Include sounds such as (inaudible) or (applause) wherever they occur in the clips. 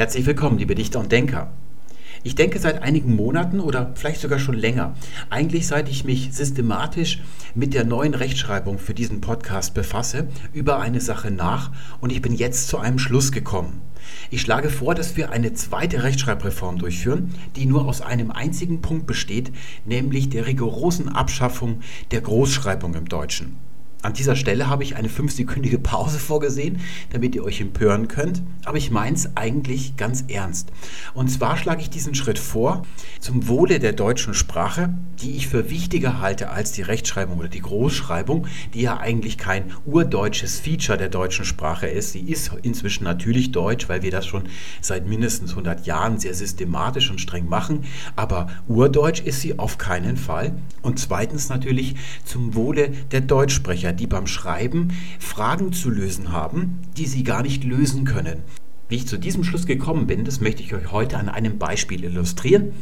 Herzlich willkommen, liebe Dichter und Denker. Ich denke seit einigen Monaten oder vielleicht sogar schon länger, eigentlich seit ich mich systematisch mit der neuen Rechtschreibung für diesen Podcast befasse, über eine Sache nach und ich bin jetzt zu einem Schluss gekommen. Ich schlage vor, dass wir eine zweite Rechtschreibreform durchführen, die nur aus einem einzigen Punkt besteht, nämlich der rigorosen Abschaffung der Großschreibung im Deutschen. An dieser Stelle habe ich eine fünfsekündige Pause vorgesehen, damit ihr euch empören könnt. Aber ich meine es eigentlich ganz ernst. Und zwar schlage ich diesen Schritt vor zum Wohle der deutschen Sprache, die ich für wichtiger halte als die Rechtschreibung oder die Großschreibung, die ja eigentlich kein urdeutsches Feature der deutschen Sprache ist. Sie ist inzwischen natürlich deutsch, weil wir das schon seit mindestens 100 Jahren sehr systematisch und streng machen. Aber urdeutsch ist sie auf keinen Fall. Und zweitens natürlich zum Wohle der Deutschsprecher die beim Schreiben Fragen zu lösen haben, die sie gar nicht lösen können. Wie ich zu diesem Schluss gekommen bin, das möchte ich euch heute an einem Beispiel illustrieren.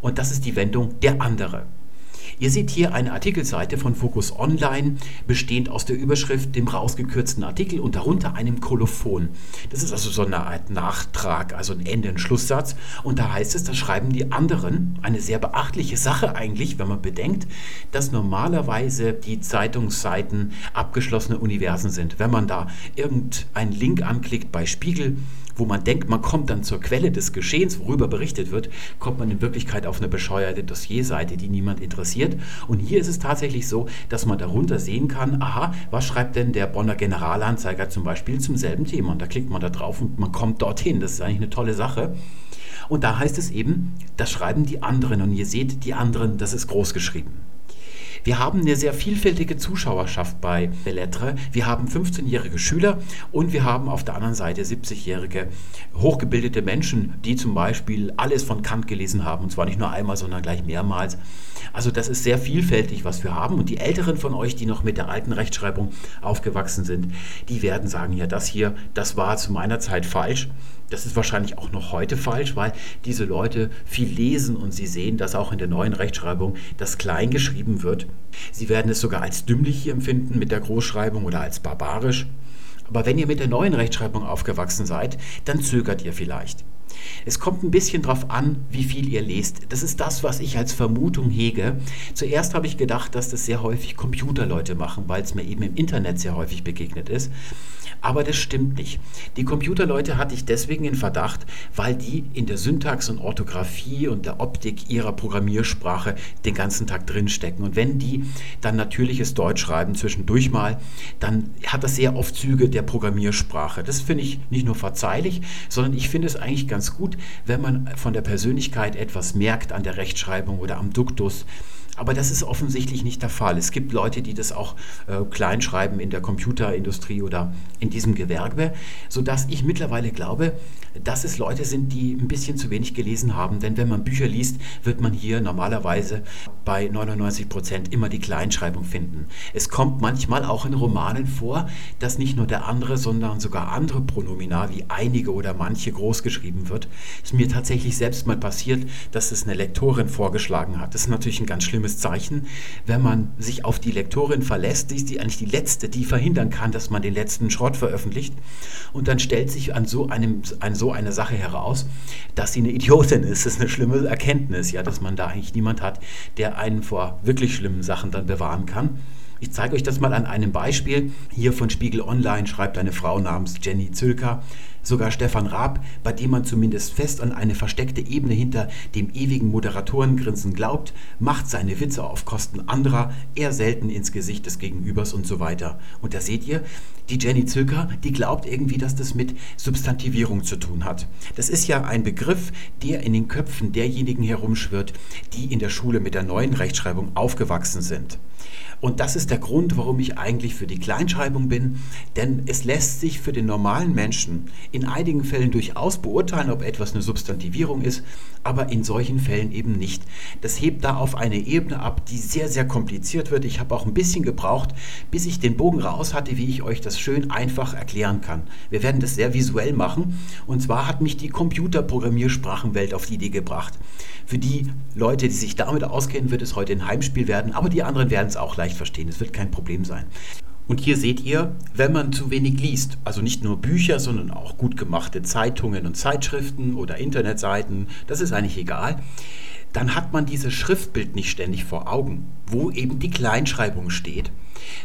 Und das ist die Wendung der andere. Ihr seht hier eine Artikelseite von Focus Online, bestehend aus der Überschrift, dem rausgekürzten Artikel und darunter einem Kolophon. Das ist also so eine Art Nachtrag, also ein Ende, ein Schlusssatz. Und da heißt es, da schreiben die anderen, eine sehr beachtliche Sache eigentlich, wenn man bedenkt, dass normalerweise die Zeitungsseiten abgeschlossene Universen sind. Wenn man da irgendeinen Link anklickt bei Spiegel, wo man denkt, man kommt dann zur Quelle des Geschehens, worüber berichtet wird, kommt man in Wirklichkeit auf eine bescheuerte Dossierseite, die niemand interessiert. Und hier ist es tatsächlich so, dass man darunter sehen kann, aha, was schreibt denn der Bonner Generalanzeiger zum Beispiel zum selben Thema? Und da klickt man da drauf und man kommt dorthin. Das ist eigentlich eine tolle Sache. Und da heißt es eben, das schreiben die anderen. Und ihr seht, die anderen, das ist groß geschrieben. Wir haben eine sehr vielfältige Zuschauerschaft bei Bellettre. Wir haben 15-jährige Schüler und wir haben auf der anderen Seite 70-jährige hochgebildete Menschen, die zum Beispiel alles von Kant gelesen haben und zwar nicht nur einmal, sondern gleich mehrmals. Also das ist sehr vielfältig, was wir haben. Und die Älteren von euch, die noch mit der alten Rechtschreibung aufgewachsen sind, die werden sagen, ja, das hier, das war zu meiner Zeit falsch. Das ist wahrscheinlich auch noch heute falsch, weil diese Leute viel lesen und sie sehen, dass auch in der neuen Rechtschreibung das klein geschrieben wird. Sie werden es sogar als dümmlich hier empfinden mit der Großschreibung oder als barbarisch. Aber wenn ihr mit der neuen Rechtschreibung aufgewachsen seid, dann zögert ihr vielleicht. Es kommt ein bisschen darauf an, wie viel ihr lest. Das ist das, was ich als Vermutung hege. Zuerst habe ich gedacht, dass das sehr häufig Computerleute machen, weil es mir eben im Internet sehr häufig begegnet ist. Aber das stimmt nicht. Die Computerleute hatte ich deswegen in Verdacht, weil die in der Syntax und Orthographie und der Optik ihrer Programmiersprache den ganzen Tag drinstecken. Und wenn die dann natürliches Deutsch schreiben zwischendurch mal, dann hat das sehr oft Züge der Programmiersprache. Das finde ich nicht nur verzeihlich, sondern ich finde es eigentlich ganz gut, wenn man von der Persönlichkeit etwas merkt an der Rechtschreibung oder am Duktus. Aber das ist offensichtlich nicht der Fall. Es gibt Leute, die das auch äh, kleinschreiben in der Computerindustrie oder in diesem Gewerbe, sodass ich mittlerweile glaube, dass es Leute sind, die ein bisschen zu wenig gelesen haben. Denn wenn man Bücher liest, wird man hier normalerweise bei 99 Prozent immer die Kleinschreibung finden. Es kommt manchmal auch in Romanen vor, dass nicht nur der andere, sondern sogar andere Pronomina wie einige oder manche groß geschrieben wird. Es ist mir tatsächlich selbst mal passiert, dass es eine Lektorin vorgeschlagen hat. Das ist natürlich ein ganz schlimmes schlimmes Zeichen, wenn man sich auf die Lektorin verlässt. Sie ist die eigentlich die letzte, die verhindern kann, dass man den letzten Schrott veröffentlicht. Und dann stellt sich an so, einem, an so eine Sache heraus, dass sie eine Idiotin ist. Das ist eine schlimme Erkenntnis, ja, dass man da eigentlich niemand hat, der einen vor wirklich schlimmen Sachen dann bewahren kann. Ich zeige euch das mal an einem Beispiel. Hier von Spiegel Online schreibt eine Frau namens Jenny Zülker. Sogar Stefan Raab, bei dem man zumindest fest an eine versteckte Ebene hinter dem ewigen Moderatorengrinsen glaubt, macht seine Witze auf Kosten anderer, eher selten ins Gesicht des Gegenübers und so weiter. Und da seht ihr, die Jenny Zülker, die glaubt irgendwie, dass das mit Substantivierung zu tun hat. Das ist ja ein Begriff, der in den Köpfen derjenigen herumschwirrt, die in der Schule mit der neuen Rechtschreibung aufgewachsen sind. Und das ist der Grund, warum ich eigentlich für die Kleinschreibung bin, denn es lässt sich für den normalen Menschen in einigen Fällen durchaus beurteilen, ob etwas eine Substantivierung ist, aber in solchen Fällen eben nicht. Das hebt da auf eine Ebene ab, die sehr, sehr kompliziert wird. Ich habe auch ein bisschen gebraucht, bis ich den Bogen raus hatte, wie ich euch das schön einfach erklären kann. Wir werden das sehr visuell machen und zwar hat mich die Computerprogrammiersprachenwelt auf die Idee gebracht. Für die Leute, die sich damit auskennen, wird es heute ein Heimspiel werden, aber die anderen werden es auch leicht verstehen. Es wird kein Problem sein. Und hier seht ihr, wenn man zu wenig liest, also nicht nur Bücher, sondern auch gut gemachte Zeitungen und Zeitschriften oder Internetseiten, das ist eigentlich egal, dann hat man dieses Schriftbild nicht ständig vor Augen, wo eben die Kleinschreibung steht,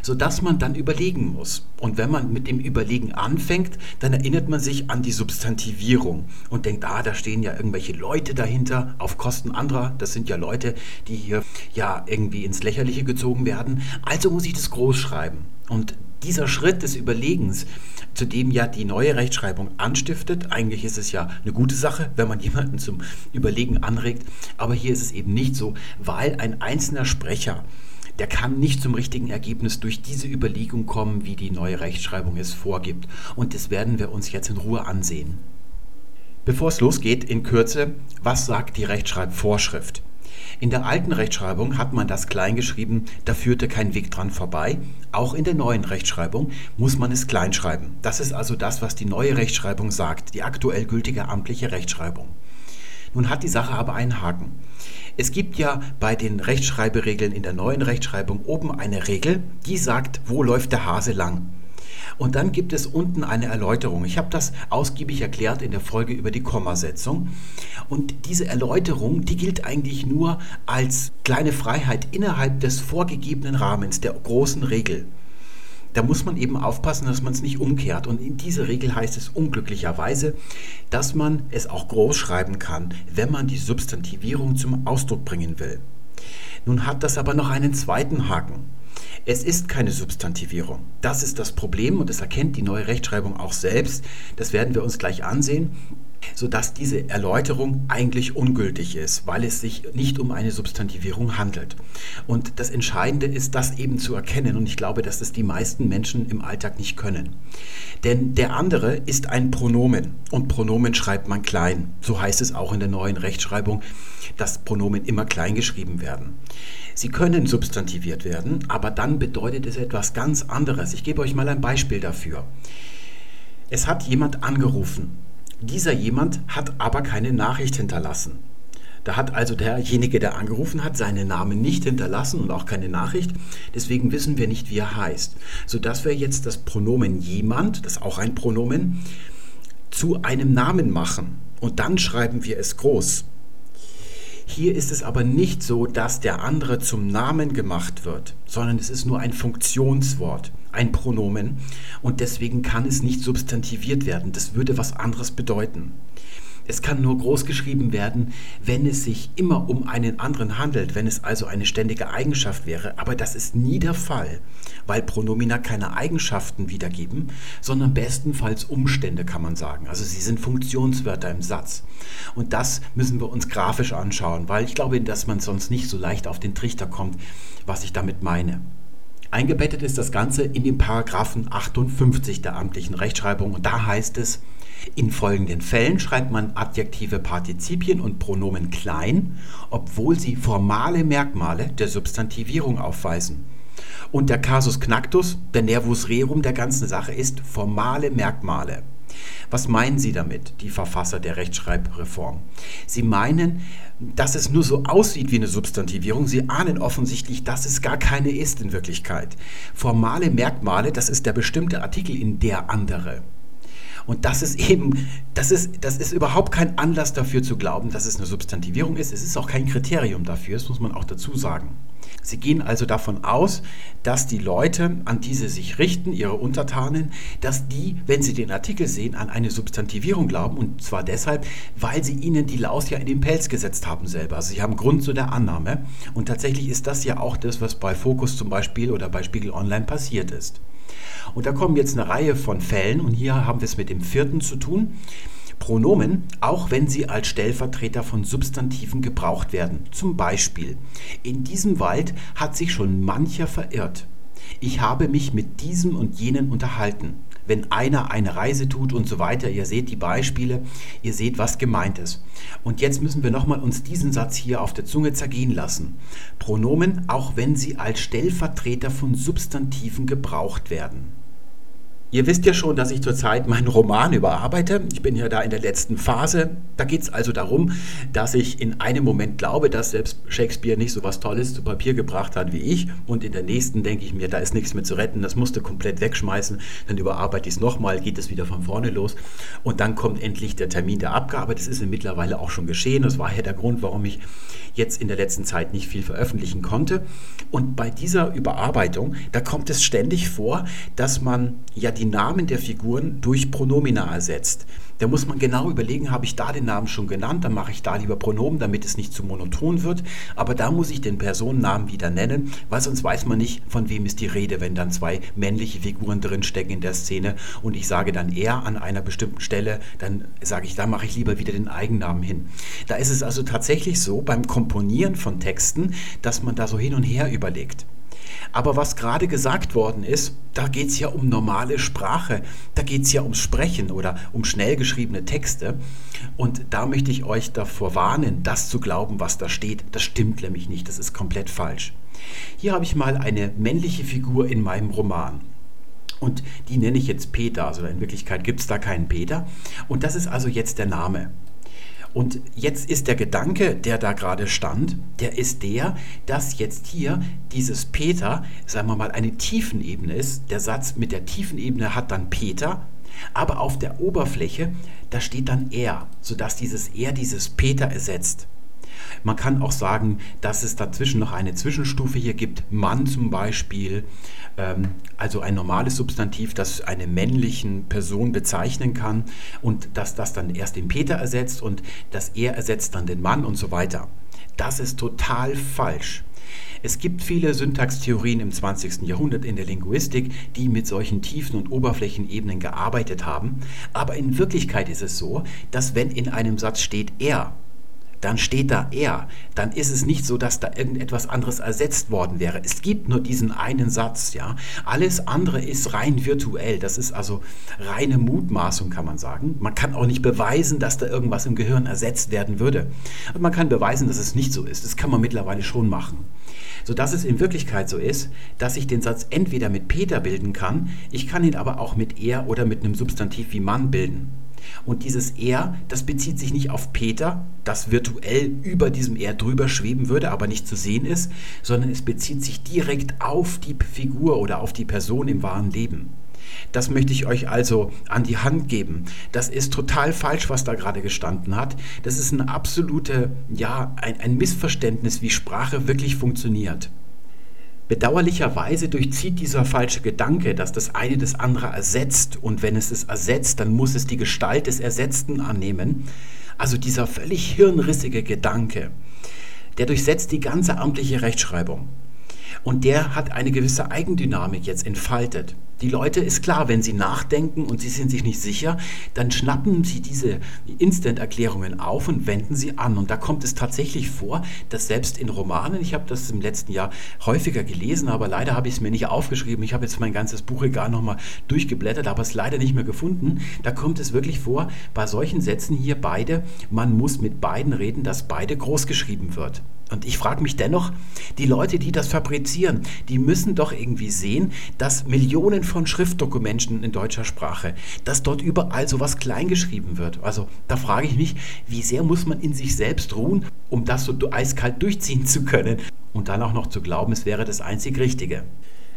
sodass man dann überlegen muss. Und wenn man mit dem Überlegen anfängt, dann erinnert man sich an die Substantivierung und denkt, ah, da stehen ja irgendwelche Leute dahinter auf Kosten anderer. Das sind ja Leute, die hier ja irgendwie ins Lächerliche gezogen werden. Also muss ich das groß schreiben. Und dieser Schritt des Überlegens, zu dem ja die neue Rechtschreibung anstiftet, eigentlich ist es ja eine gute Sache, wenn man (laughs) jemanden zum Überlegen anregt, aber hier ist es eben nicht so, weil ein einzelner Sprecher, der kann nicht zum richtigen Ergebnis durch diese Überlegung kommen, wie die neue Rechtschreibung es vorgibt. Und das werden wir uns jetzt in Ruhe ansehen. Bevor es losgeht, in Kürze, was sagt die Rechtschreibvorschrift? In der alten Rechtschreibung hat man das klein geschrieben, da führte kein Weg dran vorbei. Auch in der neuen Rechtschreibung muss man es klein schreiben. Das ist also das, was die neue Rechtschreibung sagt, die aktuell gültige amtliche Rechtschreibung. Nun hat die Sache aber einen Haken. Es gibt ja bei den Rechtschreiberegeln in der neuen Rechtschreibung oben eine Regel, die sagt, wo läuft der Hase lang. Und dann gibt es unten eine Erläuterung. Ich habe das ausgiebig erklärt in der Folge über die Kommasetzung. Und diese Erläuterung, die gilt eigentlich nur als kleine Freiheit innerhalb des vorgegebenen Rahmens, der großen Regel. Da muss man eben aufpassen, dass man es nicht umkehrt. Und in dieser Regel heißt es unglücklicherweise, dass man es auch groß schreiben kann, wenn man die Substantivierung zum Ausdruck bringen will. Nun hat das aber noch einen zweiten Haken. Es ist keine Substantivierung. Das ist das Problem und das erkennt die neue Rechtschreibung auch selbst. Das werden wir uns gleich ansehen sodass diese Erläuterung eigentlich ungültig ist, weil es sich nicht um eine Substantivierung handelt. Und das Entscheidende ist, das eben zu erkennen und ich glaube, dass das die meisten Menschen im Alltag nicht können. Denn der andere ist ein Pronomen und Pronomen schreibt man klein. So heißt es auch in der neuen Rechtschreibung, dass Pronomen immer klein geschrieben werden. Sie können substantiviert werden, aber dann bedeutet es etwas ganz anderes. Ich gebe euch mal ein Beispiel dafür. Es hat jemand angerufen dieser jemand hat aber keine Nachricht hinterlassen. Da hat also derjenige, der angerufen hat, seinen Namen nicht hinterlassen und auch keine Nachricht. Deswegen wissen wir nicht, wie er heißt. Sodass wir jetzt das Pronomen jemand, das ist auch ein Pronomen, zu einem Namen machen. Und dann schreiben wir es groß. Hier ist es aber nicht so, dass der andere zum Namen gemacht wird, sondern es ist nur ein Funktionswort, ein Pronomen und deswegen kann es nicht substantiviert werden. Das würde was anderes bedeuten. Es kann nur groß geschrieben werden, wenn es sich immer um einen anderen handelt, wenn es also eine ständige Eigenschaft wäre. Aber das ist nie der Fall, weil Pronomina keine Eigenschaften wiedergeben, sondern bestenfalls Umstände, kann man sagen. Also sie sind Funktionswörter im Satz. Und das müssen wir uns grafisch anschauen, weil ich glaube, dass man sonst nicht so leicht auf den Trichter kommt, was ich damit meine. Eingebettet ist das Ganze in den Paragraphen 58 der amtlichen Rechtschreibung und da heißt es, in folgenden Fällen schreibt man adjektive Partizipien und Pronomen klein, obwohl sie formale Merkmale der Substantivierung aufweisen. Und der Casus Knactus, der Nervus Rerum der ganzen Sache ist formale Merkmale. Was meinen Sie damit, die Verfasser der Rechtschreibreform? Sie meinen, dass es nur so aussieht wie eine Substantivierung. Sie ahnen offensichtlich, dass es gar keine ist in Wirklichkeit. Formale Merkmale, das ist der bestimmte Artikel in der andere. Und das ist eben, das ist, das ist überhaupt kein Anlass dafür zu glauben, dass es eine Substantivierung ist. Es ist auch kein Kriterium dafür, das muss man auch dazu sagen. Sie gehen also davon aus, dass die Leute, an die sie sich richten, ihre Untertanen, dass die, wenn sie den Artikel sehen, an eine Substantivierung glauben. Und zwar deshalb, weil sie ihnen die Laus ja in den Pelz gesetzt haben selber. Also sie haben Grund zu der Annahme. Und tatsächlich ist das ja auch das, was bei Focus zum Beispiel oder bei Spiegel Online passiert ist. Und da kommen jetzt eine Reihe von Fällen und hier haben wir es mit dem vierten zu tun. Pronomen, auch wenn sie als Stellvertreter von Substantiven gebraucht werden. Zum Beispiel, in diesem Wald hat sich schon mancher verirrt. Ich habe mich mit diesem und jenen unterhalten wenn einer eine Reise tut und so weiter. Ihr seht die Beispiele, ihr seht, was gemeint ist. Und jetzt müssen wir nochmal uns diesen Satz hier auf der Zunge zergehen lassen. Pronomen, auch wenn sie als Stellvertreter von Substantiven gebraucht werden. Ihr wisst ja schon, dass ich zurzeit meinen Roman überarbeite. Ich bin ja da in der letzten Phase. Da geht es also darum, dass ich in einem Moment glaube, dass selbst Shakespeare nicht so was Tolles zu Papier gebracht hat wie ich. Und in der nächsten denke ich mir, da ist nichts mehr zu retten, das musste komplett wegschmeißen. Dann überarbeite ich es nochmal, geht es wieder von vorne los. Und dann kommt endlich der Termin der Abgabe. Das ist mittlerweile auch schon geschehen. Das war ja der Grund, warum ich jetzt in der letzten Zeit nicht viel veröffentlichen konnte. Und bei dieser Überarbeitung, da kommt es ständig vor, dass man ja die die Namen der Figuren durch Pronomina ersetzt. Da muss man genau überlegen, habe ich da den Namen schon genannt, dann mache ich da lieber Pronomen, damit es nicht zu monoton wird. Aber da muss ich den Personennamen wieder nennen, weil sonst weiß man nicht, von wem ist die Rede, wenn dann zwei männliche Figuren drinstecken in der Szene und ich sage dann er an einer bestimmten Stelle, dann sage ich, da mache ich lieber wieder den Eigennamen hin. Da ist es also tatsächlich so beim Komponieren von Texten, dass man da so hin und her überlegt. Aber was gerade gesagt worden ist, da geht es ja um normale Sprache, da geht es ja ums Sprechen oder um schnell geschriebene Texte. Und da möchte ich euch davor warnen, das zu glauben, was da steht. Das stimmt nämlich nicht, das ist komplett falsch. Hier habe ich mal eine männliche Figur in meinem Roman. Und die nenne ich jetzt Peter, also in Wirklichkeit gibt es da keinen Peter. Und das ist also jetzt der Name. Und jetzt ist der Gedanke, der da gerade stand, der ist der, dass jetzt hier dieses Peter, sagen wir mal, eine Tiefenebene ist. Der Satz mit der Tiefenebene hat dann Peter, aber auf der Oberfläche, da steht dann er, sodass dieses er dieses Peter ersetzt. Man kann auch sagen, dass es dazwischen noch eine Zwischenstufe hier gibt. Mann zum Beispiel, ähm, also ein normales Substantiv, das eine männlichen Person bezeichnen kann und dass das dann erst den Peter ersetzt und das er ersetzt dann den Mann und so weiter. Das ist total falsch. Es gibt viele Syntaxtheorien im 20. Jahrhundert in der Linguistik, die mit solchen Tiefen- und Oberflächenebenen gearbeitet haben. Aber in Wirklichkeit ist es so, dass wenn in einem Satz steht er, dann steht da er. Dann ist es nicht so, dass da irgendetwas anderes ersetzt worden wäre. Es gibt nur diesen einen Satz, ja. Alles andere ist rein virtuell. Das ist also reine Mutmaßung, kann man sagen. Man kann auch nicht beweisen, dass da irgendwas im Gehirn ersetzt werden würde. Aber man kann beweisen, dass es nicht so ist. Das kann man mittlerweile schon machen. Sodass es in Wirklichkeit so ist, dass ich den Satz entweder mit Peter bilden kann, ich kann ihn aber auch mit er oder mit einem Substantiv wie Mann bilden. Und dieses Er, das bezieht sich nicht auf Peter, das virtuell über diesem Er drüber schweben würde, aber nicht zu sehen ist, sondern es bezieht sich direkt auf die Figur oder auf die Person im wahren Leben. Das möchte ich euch also an die Hand geben. Das ist total falsch, was da gerade gestanden hat. Das ist ein absolute, ja, ein, ein Missverständnis, wie Sprache wirklich funktioniert. Bedauerlicherweise durchzieht dieser falsche Gedanke, dass das eine das andere ersetzt und wenn es es ersetzt, dann muss es die Gestalt des Ersetzten annehmen. Also dieser völlig hirnrissige Gedanke, der durchsetzt die ganze amtliche Rechtschreibung. Und der hat eine gewisse Eigendynamik jetzt entfaltet. Die Leute ist klar, wenn sie nachdenken und sie sind sich nicht sicher, dann schnappen sie diese Instant-Erklärungen auf und wenden sie an. Und da kommt es tatsächlich vor, dass selbst in Romanen, ich habe das im letzten Jahr häufiger gelesen, aber leider habe ich es mir nicht aufgeschrieben. Ich habe jetzt mein ganzes Buchregal nochmal durchgeblättert, aber es leider nicht mehr gefunden. Da kommt es wirklich vor, bei solchen Sätzen hier beide, man muss mit beiden reden, dass beide groß geschrieben wird. Und ich frage mich dennoch, die Leute, die das fabrizieren, die müssen doch irgendwie sehen, dass Millionen von Schriftdokumenten in deutscher Sprache, dass dort überall sowas kleingeschrieben wird. Also da frage ich mich, wie sehr muss man in sich selbst ruhen, um das so eiskalt durchziehen zu können und dann auch noch zu glauben, es wäre das einzig Richtige.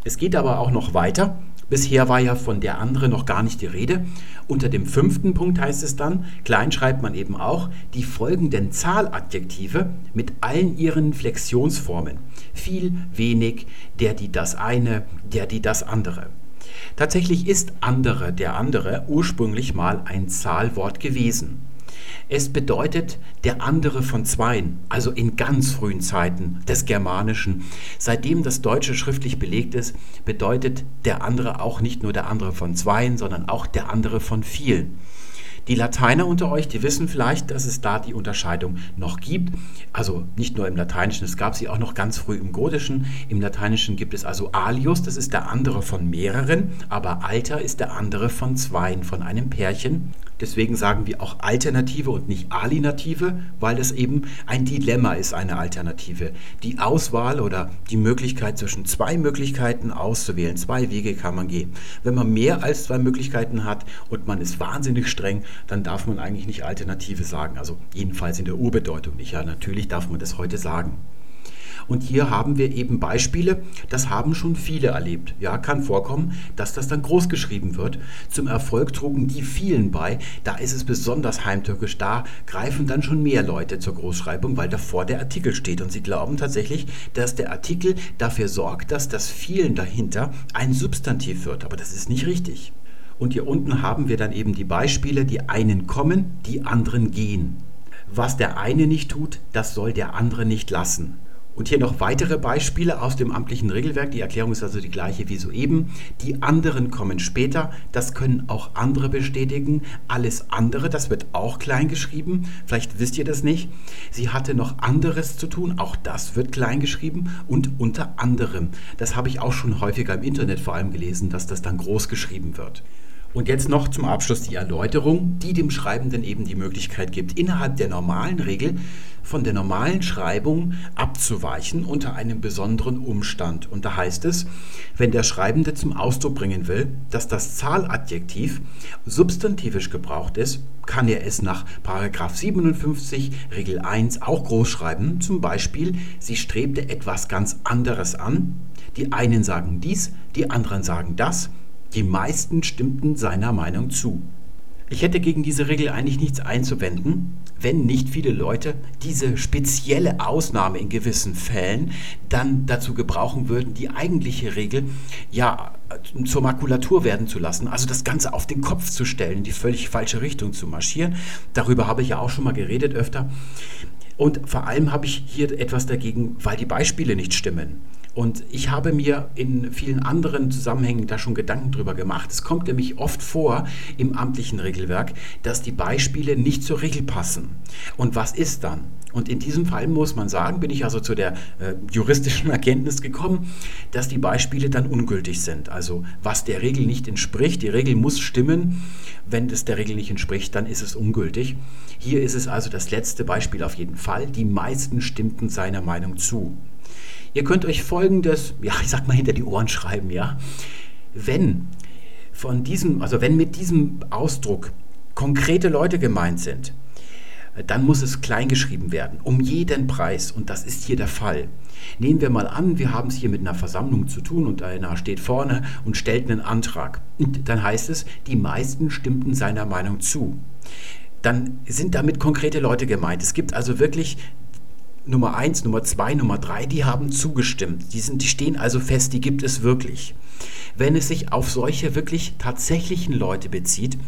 Es geht aber auch noch weiter. Bisher war ja von der andere noch gar nicht die Rede. Unter dem fünften Punkt heißt es dann, klein schreibt man eben auch, die folgenden Zahladjektive mit allen ihren Flexionsformen. Viel, wenig, der, die, das eine, der, die, das andere. Tatsächlich ist andere, der andere, ursprünglich mal ein Zahlwort gewesen. Es bedeutet der andere von zweien, also in ganz frühen Zeiten des Germanischen. Seitdem das Deutsche schriftlich belegt ist, bedeutet der andere auch nicht nur der andere von zweien, sondern auch der andere von vielen. Die Lateiner unter euch, die wissen vielleicht, dass es da die Unterscheidung noch gibt. Also nicht nur im Lateinischen, es gab sie auch noch ganz früh im Gotischen. Im Lateinischen gibt es also alius, das ist der andere von mehreren, aber alter ist der andere von zweien, von einem Pärchen. Deswegen sagen wir auch Alternative und nicht Alinative, weil es eben ein Dilemma ist, eine Alternative. Die Auswahl oder die Möglichkeit zwischen zwei Möglichkeiten auszuwählen, zwei Wege kann man gehen. Wenn man mehr als zwei Möglichkeiten hat und man ist wahnsinnig streng, dann darf man eigentlich nicht Alternative sagen. Also jedenfalls in der Urbedeutung nicht. Ja, natürlich darf man das heute sagen. Und hier haben wir eben Beispiele, das haben schon viele erlebt. Ja, kann vorkommen, dass das dann groß geschrieben wird. Zum Erfolg trugen die vielen bei. Da ist es besonders heimtückisch. Da greifen dann schon mehr Leute zur Großschreibung, weil davor der Artikel steht. Und sie glauben tatsächlich, dass der Artikel dafür sorgt, dass das vielen dahinter ein Substantiv wird. Aber das ist nicht richtig. Und hier unten haben wir dann eben die Beispiele, die einen kommen, die anderen gehen. Was der eine nicht tut, das soll der andere nicht lassen. Und hier noch weitere Beispiele aus dem amtlichen Regelwerk. Die Erklärung ist also die gleiche wie soeben. Die anderen kommen später. Das können auch andere bestätigen. Alles andere, das wird auch klein geschrieben. Vielleicht wisst ihr das nicht. Sie hatte noch anderes zu tun. Auch das wird klein geschrieben. Und unter anderem. Das habe ich auch schon häufiger im Internet vor allem gelesen, dass das dann groß geschrieben wird. Und jetzt noch zum Abschluss die Erläuterung, die dem Schreibenden eben die Möglichkeit gibt, innerhalb der normalen Regel von der normalen Schreibung abzuweichen unter einem besonderen Umstand. Und da heißt es, wenn der Schreibende zum Ausdruck bringen will, dass das Zahladjektiv substantivisch gebraucht ist, kann er es nach 57 Regel 1 auch groß schreiben. Zum Beispiel, sie strebte etwas ganz anderes an. Die einen sagen dies, die anderen sagen das die meisten stimmten seiner Meinung zu. Ich hätte gegen diese Regel eigentlich nichts einzuwenden, wenn nicht viele Leute diese spezielle Ausnahme in gewissen Fällen dann dazu gebrauchen würden, die eigentliche Regel ja zur Makulatur werden zu lassen, also das Ganze auf den Kopf zu stellen, die völlig falsche Richtung zu marschieren. Darüber habe ich ja auch schon mal geredet öfter. Und vor allem habe ich hier etwas dagegen, weil die Beispiele nicht stimmen. Und ich habe mir in vielen anderen Zusammenhängen da schon Gedanken drüber gemacht. Es kommt nämlich oft vor im amtlichen Regelwerk, dass die Beispiele nicht zur Regel passen. Und was ist dann? Und in diesem Fall muss man sagen, bin ich also zu der äh, juristischen (laughs) Erkenntnis gekommen, dass die Beispiele dann ungültig sind. Also was der Regel nicht entspricht, die Regel muss stimmen. Wenn es der Regel nicht entspricht, dann ist es ungültig. Hier ist es also das letzte Beispiel auf jeden Fall. Die meisten stimmten seiner Meinung zu. Ihr könnt euch folgendes, ja, ich sag mal hinter die Ohren schreiben, ja. Wenn von diesem, also wenn mit diesem Ausdruck konkrete Leute gemeint sind, dann muss es kleingeschrieben werden, um jeden Preis. Und das ist hier der Fall. Nehmen wir mal an, wir haben es hier mit einer Versammlung zu tun und einer steht vorne und stellt einen Antrag. Und dann heißt es, die meisten stimmten seiner Meinung zu. Dann sind damit konkrete Leute gemeint. Es gibt also wirklich Nummer 1, Nummer 2, Nummer 3, die haben zugestimmt. Die, sind, die stehen also fest, die gibt es wirklich. Wenn es sich auf solche wirklich tatsächlichen Leute bezieht,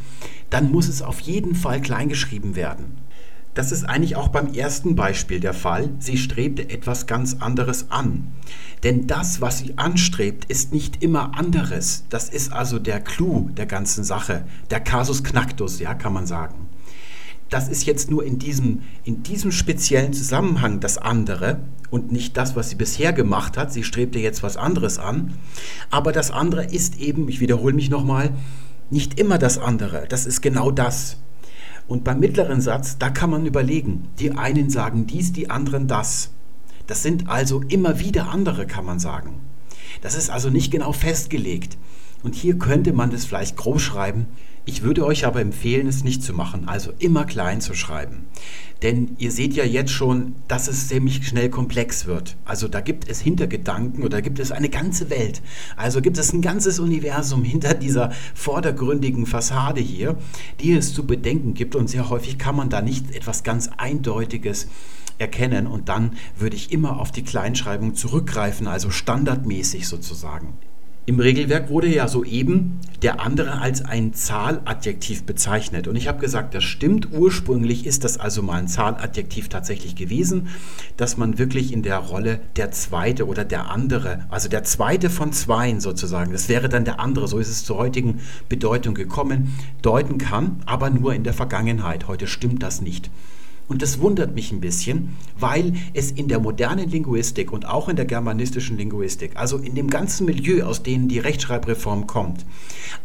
dann muss es auf jeden Fall kleingeschrieben werden. Das ist eigentlich auch beim ersten Beispiel der Fall. Sie strebte etwas ganz anderes an. Denn das, was sie anstrebt, ist nicht immer anderes. Das ist also der Clou der ganzen Sache, der Casus Knactus, ja, kann man sagen das ist jetzt nur in diesem, in diesem speziellen Zusammenhang das andere und nicht das, was sie bisher gemacht hat. Sie strebte jetzt was anderes an. Aber das andere ist eben, ich wiederhole mich nochmal, nicht immer das andere. Das ist genau das. Und beim mittleren Satz, da kann man überlegen. Die einen sagen dies, die anderen das. Das sind also immer wieder andere, kann man sagen. Das ist also nicht genau festgelegt. Und hier könnte man das vielleicht groß schreiben. Ich würde euch aber empfehlen, es nicht zu machen, also immer klein zu schreiben. Denn ihr seht ja jetzt schon, dass es ziemlich schnell komplex wird. Also da gibt es Hintergedanken oder gibt es eine ganze Welt. Also gibt es ein ganzes Universum hinter dieser vordergründigen Fassade hier, die es zu bedenken gibt. Und sehr häufig kann man da nicht etwas ganz Eindeutiges erkennen. Und dann würde ich immer auf die Kleinschreibung zurückgreifen, also standardmäßig sozusagen. Im Regelwerk wurde ja soeben der andere als ein Zahladjektiv bezeichnet. Und ich habe gesagt, das stimmt. Ursprünglich ist das also mal ein Zahladjektiv tatsächlich gewesen, dass man wirklich in der Rolle der Zweite oder der andere, also der Zweite von Zweien sozusagen, das wäre dann der andere, so ist es zur heutigen Bedeutung gekommen, deuten kann, aber nur in der Vergangenheit. Heute stimmt das nicht. Und das wundert mich ein bisschen, weil es in der modernen Linguistik und auch in der germanistischen Linguistik, also in dem ganzen Milieu, aus denen die Rechtschreibreform kommt,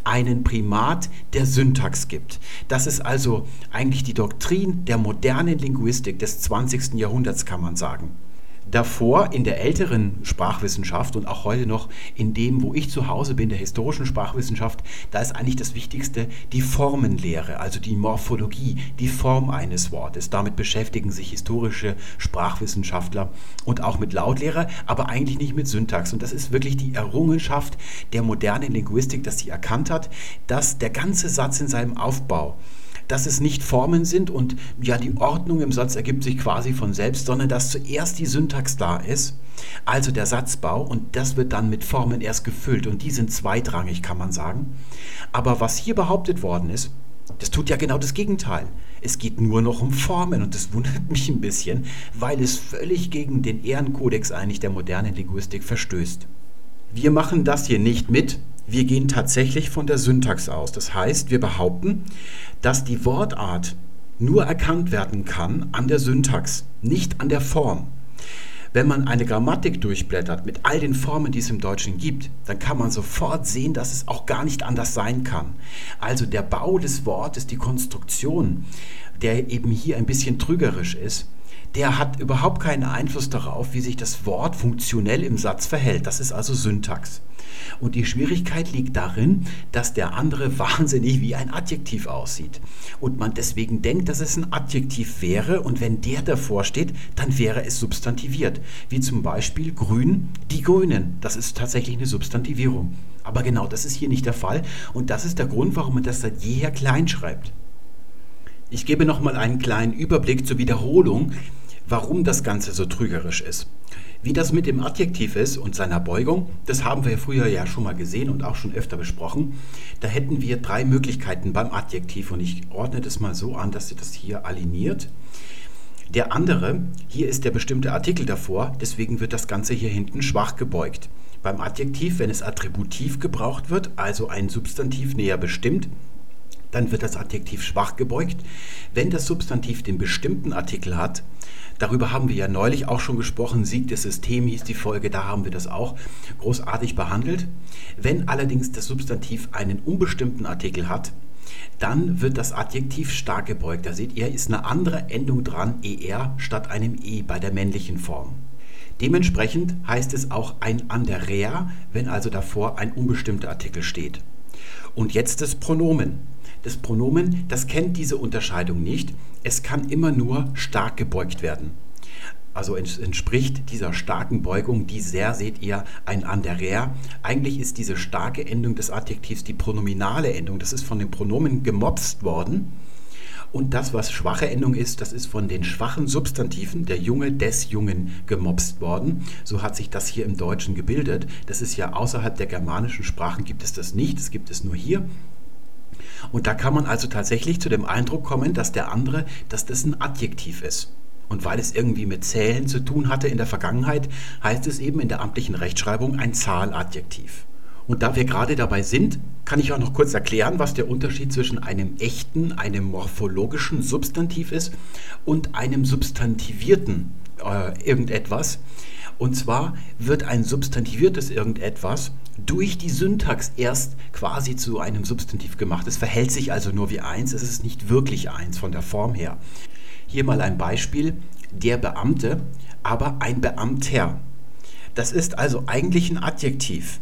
einen Primat der Syntax gibt. Das ist also eigentlich die Doktrin der modernen Linguistik des 20. Jahrhunderts, kann man sagen davor in der älteren Sprachwissenschaft und auch heute noch in dem, wo ich zu Hause bin, der historischen Sprachwissenschaft, da ist eigentlich das Wichtigste die Formenlehre, also die Morphologie, die Form eines Wortes. Damit beschäftigen sich historische Sprachwissenschaftler und auch mit Lautlehre, aber eigentlich nicht mit Syntax. Und das ist wirklich die Errungenschaft der modernen Linguistik, dass sie erkannt hat, dass der ganze Satz in seinem Aufbau dass es nicht Formen sind und ja, die Ordnung im Satz ergibt sich quasi von selbst, sondern dass zuerst die Syntax da ist, also der Satzbau, und das wird dann mit Formen erst gefüllt und die sind zweitrangig, kann man sagen. Aber was hier behauptet worden ist, das tut ja genau das Gegenteil. Es geht nur noch um Formen und das wundert (laughs) mich ein bisschen, weil es völlig gegen den Ehrenkodex eigentlich der modernen Linguistik verstößt. Wir machen das hier nicht mit, wir gehen tatsächlich von der Syntax aus. Das heißt, wir behaupten, dass die Wortart nur erkannt werden kann an der Syntax, nicht an der Form. Wenn man eine Grammatik durchblättert mit all den Formen, die es im Deutschen gibt, dann kann man sofort sehen, dass es auch gar nicht anders sein kann. Also der Bau des Wortes, die Konstruktion, der eben hier ein bisschen trügerisch ist, der hat überhaupt keinen Einfluss darauf, wie sich das Wort funktionell im Satz verhält. Das ist also Syntax. Und die Schwierigkeit liegt darin, dass der andere (laughs) wahnsinnig wie ein Adjektiv aussieht. Und man deswegen denkt, dass es ein Adjektiv wäre und wenn der davor steht, dann wäre es substantiviert. Wie zum Beispiel grün, die Grünen. Das ist tatsächlich eine Substantivierung. Aber genau das ist hier nicht der Fall und das ist der Grund, warum man das seit jeher klein schreibt. Ich gebe nochmal einen kleinen Überblick zur Wiederholung warum das Ganze so trügerisch ist. Wie das mit dem Adjektiv ist und seiner Beugung, das haben wir früher ja schon mal gesehen und auch schon öfter besprochen. Da hätten wir drei Möglichkeiten beim Adjektiv und ich ordne das mal so an, dass sie das hier aligniert. Der andere, hier ist der bestimmte Artikel davor, deswegen wird das Ganze hier hinten schwach gebeugt. Beim Adjektiv, wenn es attributiv gebraucht wird, also ein Substantiv näher bestimmt, dann wird das Adjektiv schwach gebeugt. Wenn das Substantiv den bestimmten Artikel hat, Darüber haben wir ja neulich auch schon gesprochen. Sieg des Systems hieß die Folge, da haben wir das auch großartig behandelt. Wenn allerdings das Substantiv einen unbestimmten Artikel hat, dann wird das Adjektiv stark gebeugt. Da seht ihr, ist eine andere Endung dran, er statt einem e bei der männlichen Form. Dementsprechend heißt es auch ein anderer, wenn also davor ein unbestimmter Artikel steht. Und jetzt das Pronomen. Das Pronomen, das kennt diese Unterscheidung nicht. Es kann immer nur stark gebeugt werden. Also entspricht dieser starken Beugung, die sehr seht ihr, ein anderer. Eigentlich ist diese starke Endung des Adjektivs die pronominale Endung. Das ist von den Pronomen gemopst worden. Und das, was schwache Endung ist, das ist von den schwachen Substantiven, der Junge des Jungen, gemopst worden. So hat sich das hier im Deutschen gebildet. Das ist ja außerhalb der germanischen Sprachen gibt es das nicht. Das gibt es nur hier. Und da kann man also tatsächlich zu dem Eindruck kommen, dass der andere, dass das ein Adjektiv ist. Und weil es irgendwie mit Zählen zu tun hatte in der Vergangenheit, heißt es eben in der amtlichen Rechtschreibung ein Zahladjektiv. Und da wir gerade dabei sind, kann ich auch noch kurz erklären, was der Unterschied zwischen einem echten, einem morphologischen Substantiv ist und einem substantivierten äh, irgendetwas. Und zwar wird ein substantiviertes irgendetwas durch die Syntax erst quasi zu einem Substantiv gemacht. Es verhält sich also nur wie eins, es ist nicht wirklich eins von der Form her. Hier mal ein Beispiel, der Beamte, aber ein Beamter. Das ist also eigentlich ein Adjektiv,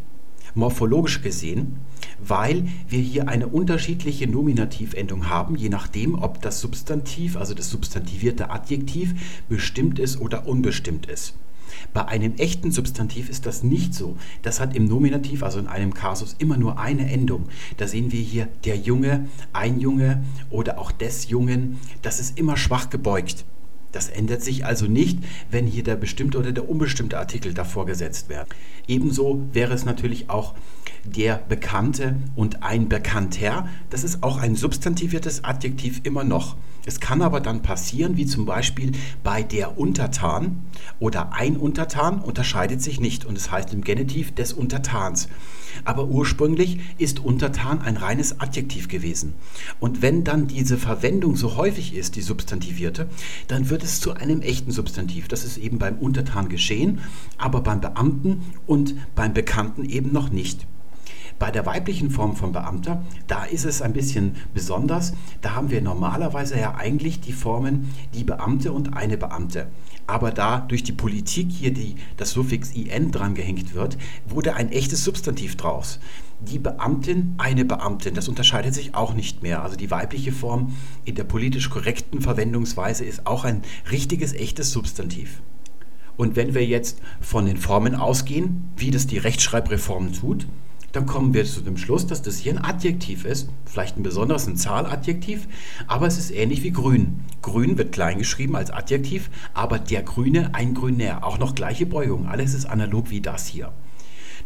morphologisch gesehen, weil wir hier eine unterschiedliche Nominativendung haben, je nachdem, ob das Substantiv, also das substantivierte Adjektiv, bestimmt ist oder unbestimmt ist. Bei einem echten Substantiv ist das nicht so. Das hat im Nominativ, also in einem Kasus, immer nur eine Endung. Da sehen wir hier der Junge, ein Junge oder auch des Jungen. Das ist immer schwach gebeugt. Das ändert sich also nicht, wenn hier der bestimmte oder der unbestimmte Artikel davor gesetzt wird. Ebenso wäre es natürlich auch der Bekannte und ein Bekannter. Das ist auch ein substantiviertes Adjektiv immer noch. Es kann aber dann passieren, wie zum Beispiel bei der Untertan oder ein Untertan unterscheidet sich nicht und es heißt im Genitiv des Untertans. Aber ursprünglich ist Untertan ein reines Adjektiv gewesen. Und wenn dann diese Verwendung so häufig ist, die substantivierte, dann wird es zu einem echten Substantiv. Das ist eben beim Untertan geschehen, aber beim Beamten und beim Bekannten eben noch nicht. Bei der weiblichen Form von Beamter, da ist es ein bisschen besonders. Da haben wir normalerweise ja eigentlich die Formen die Beamte und eine Beamte. Aber da durch die Politik hier die, das Suffix in dran gehängt wird, wurde ein echtes Substantiv draus. Die Beamtin, eine Beamtin, das unterscheidet sich auch nicht mehr. Also die weibliche Form in der politisch korrekten Verwendungsweise ist auch ein richtiges, echtes Substantiv. Und wenn wir jetzt von den Formen ausgehen, wie das die Rechtschreibreform tut, dann kommen wir zu dem Schluss, dass das hier ein Adjektiv ist, vielleicht ein besonderes ein Zahladjektiv, aber es ist ähnlich wie grün. Grün wird klein geschrieben als Adjektiv, aber der Grüne ein Grünär, auch noch gleiche Beugung, alles ist analog wie das hier.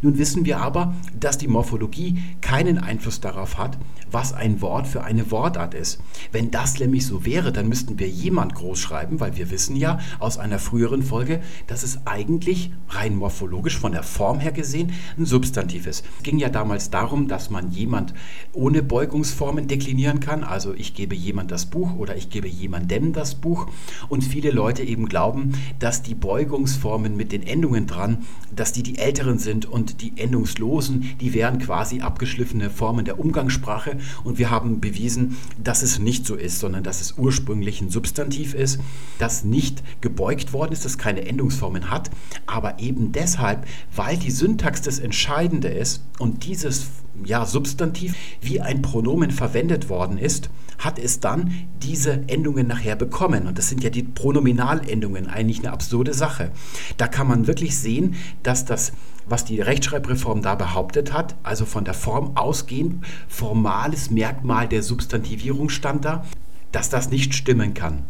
Nun wissen wir aber, dass die Morphologie keinen Einfluss darauf hat, was ein Wort für eine Wortart ist. Wenn das nämlich so wäre, dann müssten wir jemand groß schreiben, weil wir wissen ja aus einer früheren Folge, dass es eigentlich rein morphologisch von der Form her gesehen ein Substantiv ist. Es ging ja damals darum, dass man jemand ohne Beugungsformen deklinieren kann. Also ich gebe jemand das Buch oder ich gebe jemandem das Buch. Und viele Leute eben glauben, dass die Beugungsformen mit den Endungen dran, dass die die älteren sind und die Endungslosen, die wären quasi abgeschliffene Formen der Umgangssprache. Und wir haben bewiesen, dass es nicht so ist, sondern dass es ursprünglich ein Substantiv ist, das nicht gebeugt worden ist, das keine Endungsformen hat, aber eben deshalb, weil die Syntax das Entscheidende ist und dieses ja, Substantiv wie ein Pronomen verwendet worden ist, hat es dann diese Endungen nachher bekommen. Und das sind ja die Pronominalendungen, eigentlich eine absurde Sache. Da kann man wirklich sehen, dass das, was die Rechtschreibreform da behauptet hat, also von der Form ausgehend, formales Merkmal der Substantivierung stand da, dass das nicht stimmen kann.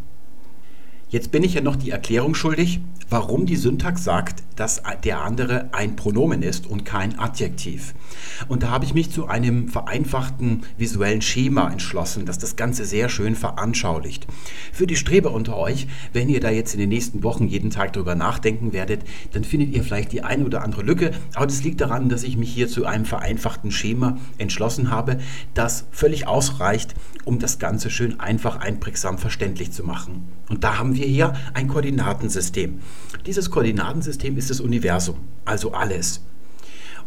Jetzt bin ich ja noch die Erklärung schuldig, warum die Syntax sagt, dass der andere ein Pronomen ist und kein Adjektiv. Und da habe ich mich zu einem vereinfachten visuellen Schema entschlossen, das das Ganze sehr schön veranschaulicht. Für die Streber unter euch, wenn ihr da jetzt in den nächsten Wochen jeden Tag drüber nachdenken werdet, dann findet ihr vielleicht die eine oder andere Lücke. Aber das liegt daran, dass ich mich hier zu einem vereinfachten Schema entschlossen habe, das völlig ausreicht, um das Ganze schön einfach einprägsam verständlich zu machen. Und da haben wir hier ein Koordinatensystem. Dieses Koordinatensystem ist das Universum, also alles.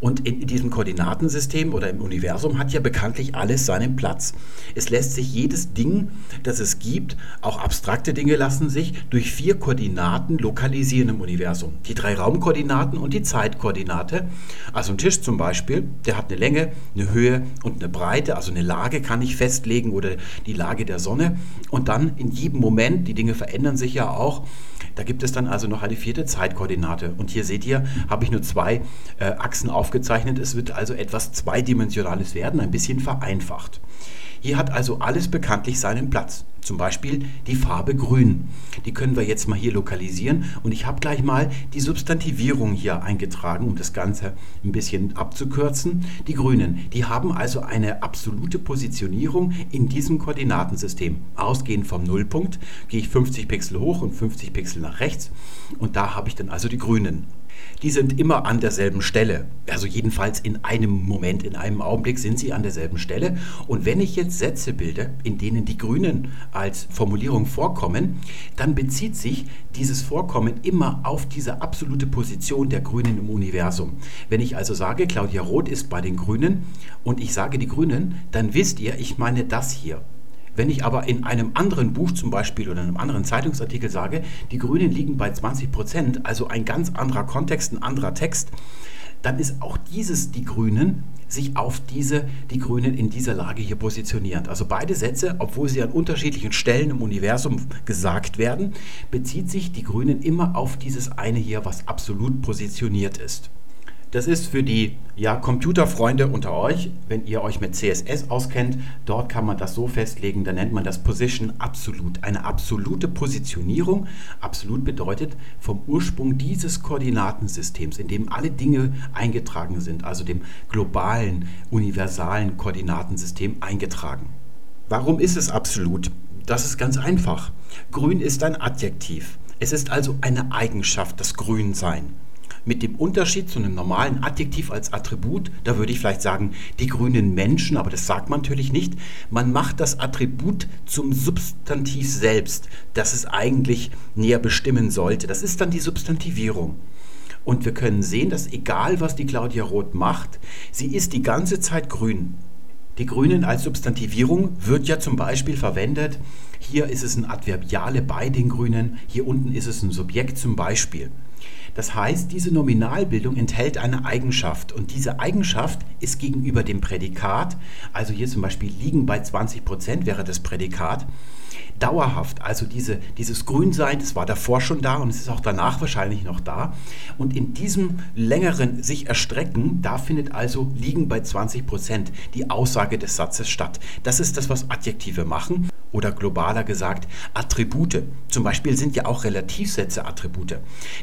Und in diesem Koordinatensystem oder im Universum hat ja bekanntlich alles seinen Platz. Es lässt sich jedes Ding, das es gibt, auch abstrakte Dinge lassen sich durch vier Koordinaten lokalisieren im Universum. Die drei Raumkoordinaten und die Zeitkoordinate. Also ein Tisch zum Beispiel, der hat eine Länge, eine Höhe und eine Breite, also eine Lage kann ich festlegen oder die Lage der Sonne. Und dann in jedem Moment, die Dinge verändern sich ja auch, da gibt es dann also noch eine vierte Zeitkoordinate. Und hier seht ihr, habe ich nur zwei äh, Achsen aufgezeichnet. Es wird also etwas Zweidimensionales werden, ein bisschen vereinfacht. Hier hat also alles bekanntlich seinen Platz. Zum Beispiel die Farbe Grün. Die können wir jetzt mal hier lokalisieren und ich habe gleich mal die Substantivierung hier eingetragen, um das Ganze ein bisschen abzukürzen. Die Grünen, die haben also eine absolute Positionierung in diesem Koordinatensystem. Ausgehend vom Nullpunkt gehe ich 50 Pixel hoch und 50 Pixel nach rechts und da habe ich dann also die Grünen die sind immer an derselben Stelle. Also jedenfalls in einem Moment, in einem Augenblick sind sie an derselben Stelle. Und wenn ich jetzt Sätze bilde, in denen die Grünen als Formulierung vorkommen, dann bezieht sich dieses Vorkommen immer auf diese absolute Position der Grünen im Universum. Wenn ich also sage, Claudia Roth ist bei den Grünen und ich sage die Grünen, dann wisst ihr, ich meine das hier. Wenn ich aber in einem anderen Buch zum Beispiel oder in einem anderen Zeitungsartikel sage, die Grünen liegen bei 20 Prozent, also ein ganz anderer Kontext, ein anderer Text, dann ist auch dieses die Grünen sich auf diese die Grünen in dieser Lage hier positioniert. Also beide Sätze, obwohl sie an unterschiedlichen Stellen im Universum gesagt werden, bezieht sich die Grünen immer auf dieses eine hier, was absolut positioniert ist. Das ist für die ja, Computerfreunde unter euch, wenn ihr euch mit CSS auskennt, dort kann man das so festlegen, da nennt man das Position absolut. Eine absolute Positionierung. Absolut bedeutet vom Ursprung dieses Koordinatensystems, in dem alle Dinge eingetragen sind, also dem globalen, universalen Koordinatensystem eingetragen. Warum ist es absolut? Das ist ganz einfach. Grün ist ein Adjektiv. Es ist also eine Eigenschaft, das Grünsein. Mit dem Unterschied zu einem normalen Adjektiv als Attribut, da würde ich vielleicht sagen, die grünen Menschen, aber das sagt man natürlich nicht. Man macht das Attribut zum Substantiv selbst, das es eigentlich näher bestimmen sollte. Das ist dann die Substantivierung. Und wir können sehen, dass egal was die Claudia Roth macht, sie ist die ganze Zeit grün. Die Grünen als Substantivierung wird ja zum Beispiel verwendet. Hier ist es ein Adverbiale bei den Grünen, hier unten ist es ein Subjekt zum Beispiel. Das heißt, diese Nominalbildung enthält eine Eigenschaft. Und diese Eigenschaft ist gegenüber dem Prädikat, also hier zum Beispiel liegen bei 20 Prozent wäre das Prädikat, dauerhaft. Also diese, dieses Grünsein, das war davor schon da und es ist auch danach wahrscheinlich noch da. Und in diesem längeren sich erstrecken, da findet also liegen bei 20 Prozent die Aussage des Satzes statt. Das ist das, was Adjektive machen oder globaler gesagt Attribute. Zum Beispiel sind ja auch Relativsätze Attribute.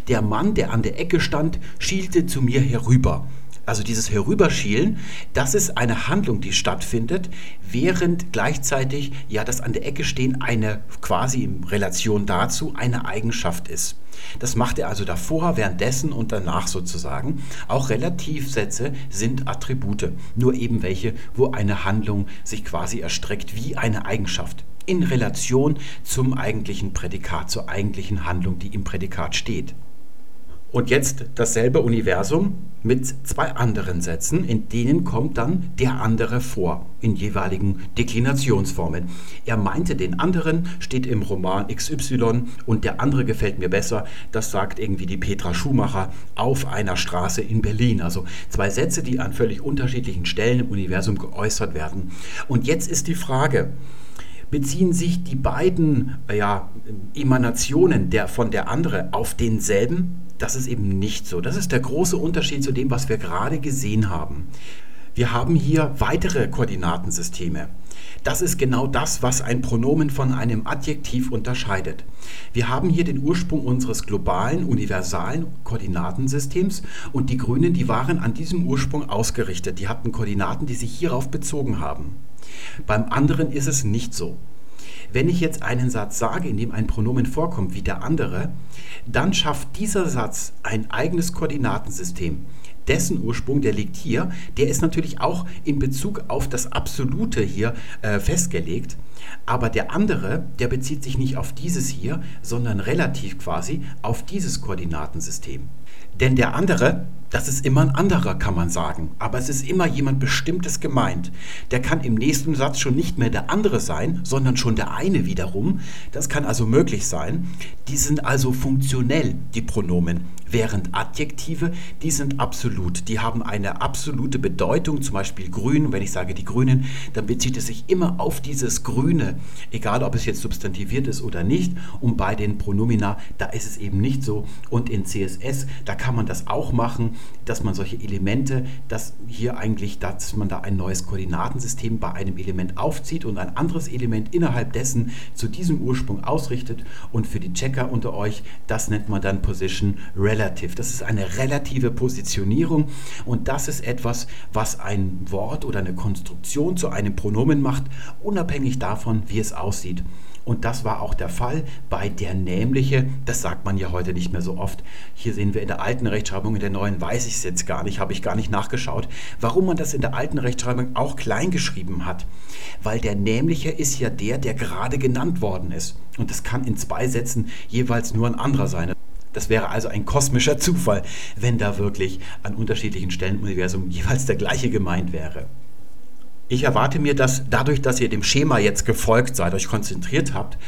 Der Mann, der an der Ecke stand, schielte zu mir herüber. Also dieses Herüberschielen, das ist eine Handlung, die stattfindet, während gleichzeitig ja das an der Ecke stehen eine quasi in Relation dazu eine Eigenschaft ist. Das macht er also davor, währenddessen und danach sozusagen. Auch Relativsätze sind Attribute, nur eben welche, wo eine Handlung sich quasi erstreckt wie eine Eigenschaft in Relation zum eigentlichen Prädikat, zur eigentlichen Handlung, die im Prädikat steht. Und jetzt dasselbe Universum mit zwei anderen Sätzen, in denen kommt dann der andere vor, in jeweiligen Deklinationsformen. Er meinte den anderen, steht im Roman XY und der andere gefällt mir besser, das sagt irgendwie die Petra Schumacher auf einer Straße in Berlin. Also zwei Sätze, die an völlig unterschiedlichen Stellen im Universum geäußert werden. Und jetzt ist die Frage, beziehen sich die beiden ja, Emanationen der, von der andere auf denselben? Das ist eben nicht so. Das ist der große Unterschied zu dem, was wir gerade gesehen haben. Wir haben hier weitere Koordinatensysteme. Das ist genau das, was ein Pronomen von einem Adjektiv unterscheidet. Wir haben hier den Ursprung unseres globalen, universalen Koordinatensystems und die Grünen, die waren an diesem Ursprung ausgerichtet. Die hatten Koordinaten, die sich hierauf bezogen haben. Beim anderen ist es nicht so. Wenn ich jetzt einen Satz sage, in dem ein Pronomen vorkommt wie der andere, dann schafft dieser Satz ein eigenes Koordinatensystem. Dessen Ursprung, der liegt hier, der ist natürlich auch in Bezug auf das Absolute hier äh, festgelegt. Aber der andere, der bezieht sich nicht auf dieses hier, sondern relativ quasi auf dieses Koordinatensystem. Denn der andere, das ist immer ein anderer, kann man sagen. Aber es ist immer jemand Bestimmtes gemeint. Der kann im nächsten Satz schon nicht mehr der andere sein, sondern schon der eine wiederum. Das kann also möglich sein. Die sind also funktionell, die Pronomen während Adjektive, die sind absolut. Die haben eine absolute Bedeutung, zum Beispiel grün. Wenn ich sage die Grünen, dann bezieht es sich immer auf dieses Grüne, egal ob es jetzt substantiviert ist oder nicht. Und bei den Pronomina, da ist es eben nicht so. Und in CSS, da kann man das auch machen, dass man solche Elemente, dass hier eigentlich, dass man da ein neues Koordinatensystem bei einem Element aufzieht und ein anderes Element innerhalb dessen zu diesem Ursprung ausrichtet. Und für die Checker unter euch, das nennt man dann Position Relative. Das ist eine relative Positionierung und das ist etwas, was ein Wort oder eine Konstruktion zu einem Pronomen macht, unabhängig davon, wie es aussieht. Und das war auch der Fall bei der nämliche. Das sagt man ja heute nicht mehr so oft. Hier sehen wir in der alten Rechtschreibung, in der neuen weiß ich es jetzt gar nicht, habe ich gar nicht nachgeschaut, warum man das in der alten Rechtschreibung auch klein geschrieben hat. Weil der nämliche ist ja der, der gerade genannt worden ist. Und das kann in zwei Sätzen jeweils nur ein anderer sein. Das wäre also ein kosmischer Zufall, wenn da wirklich an unterschiedlichen Stellen im Universum jeweils der gleiche gemeint wäre. Ich erwarte mir, dass dadurch, dass ihr dem Schema jetzt gefolgt seid, euch konzentriert habt,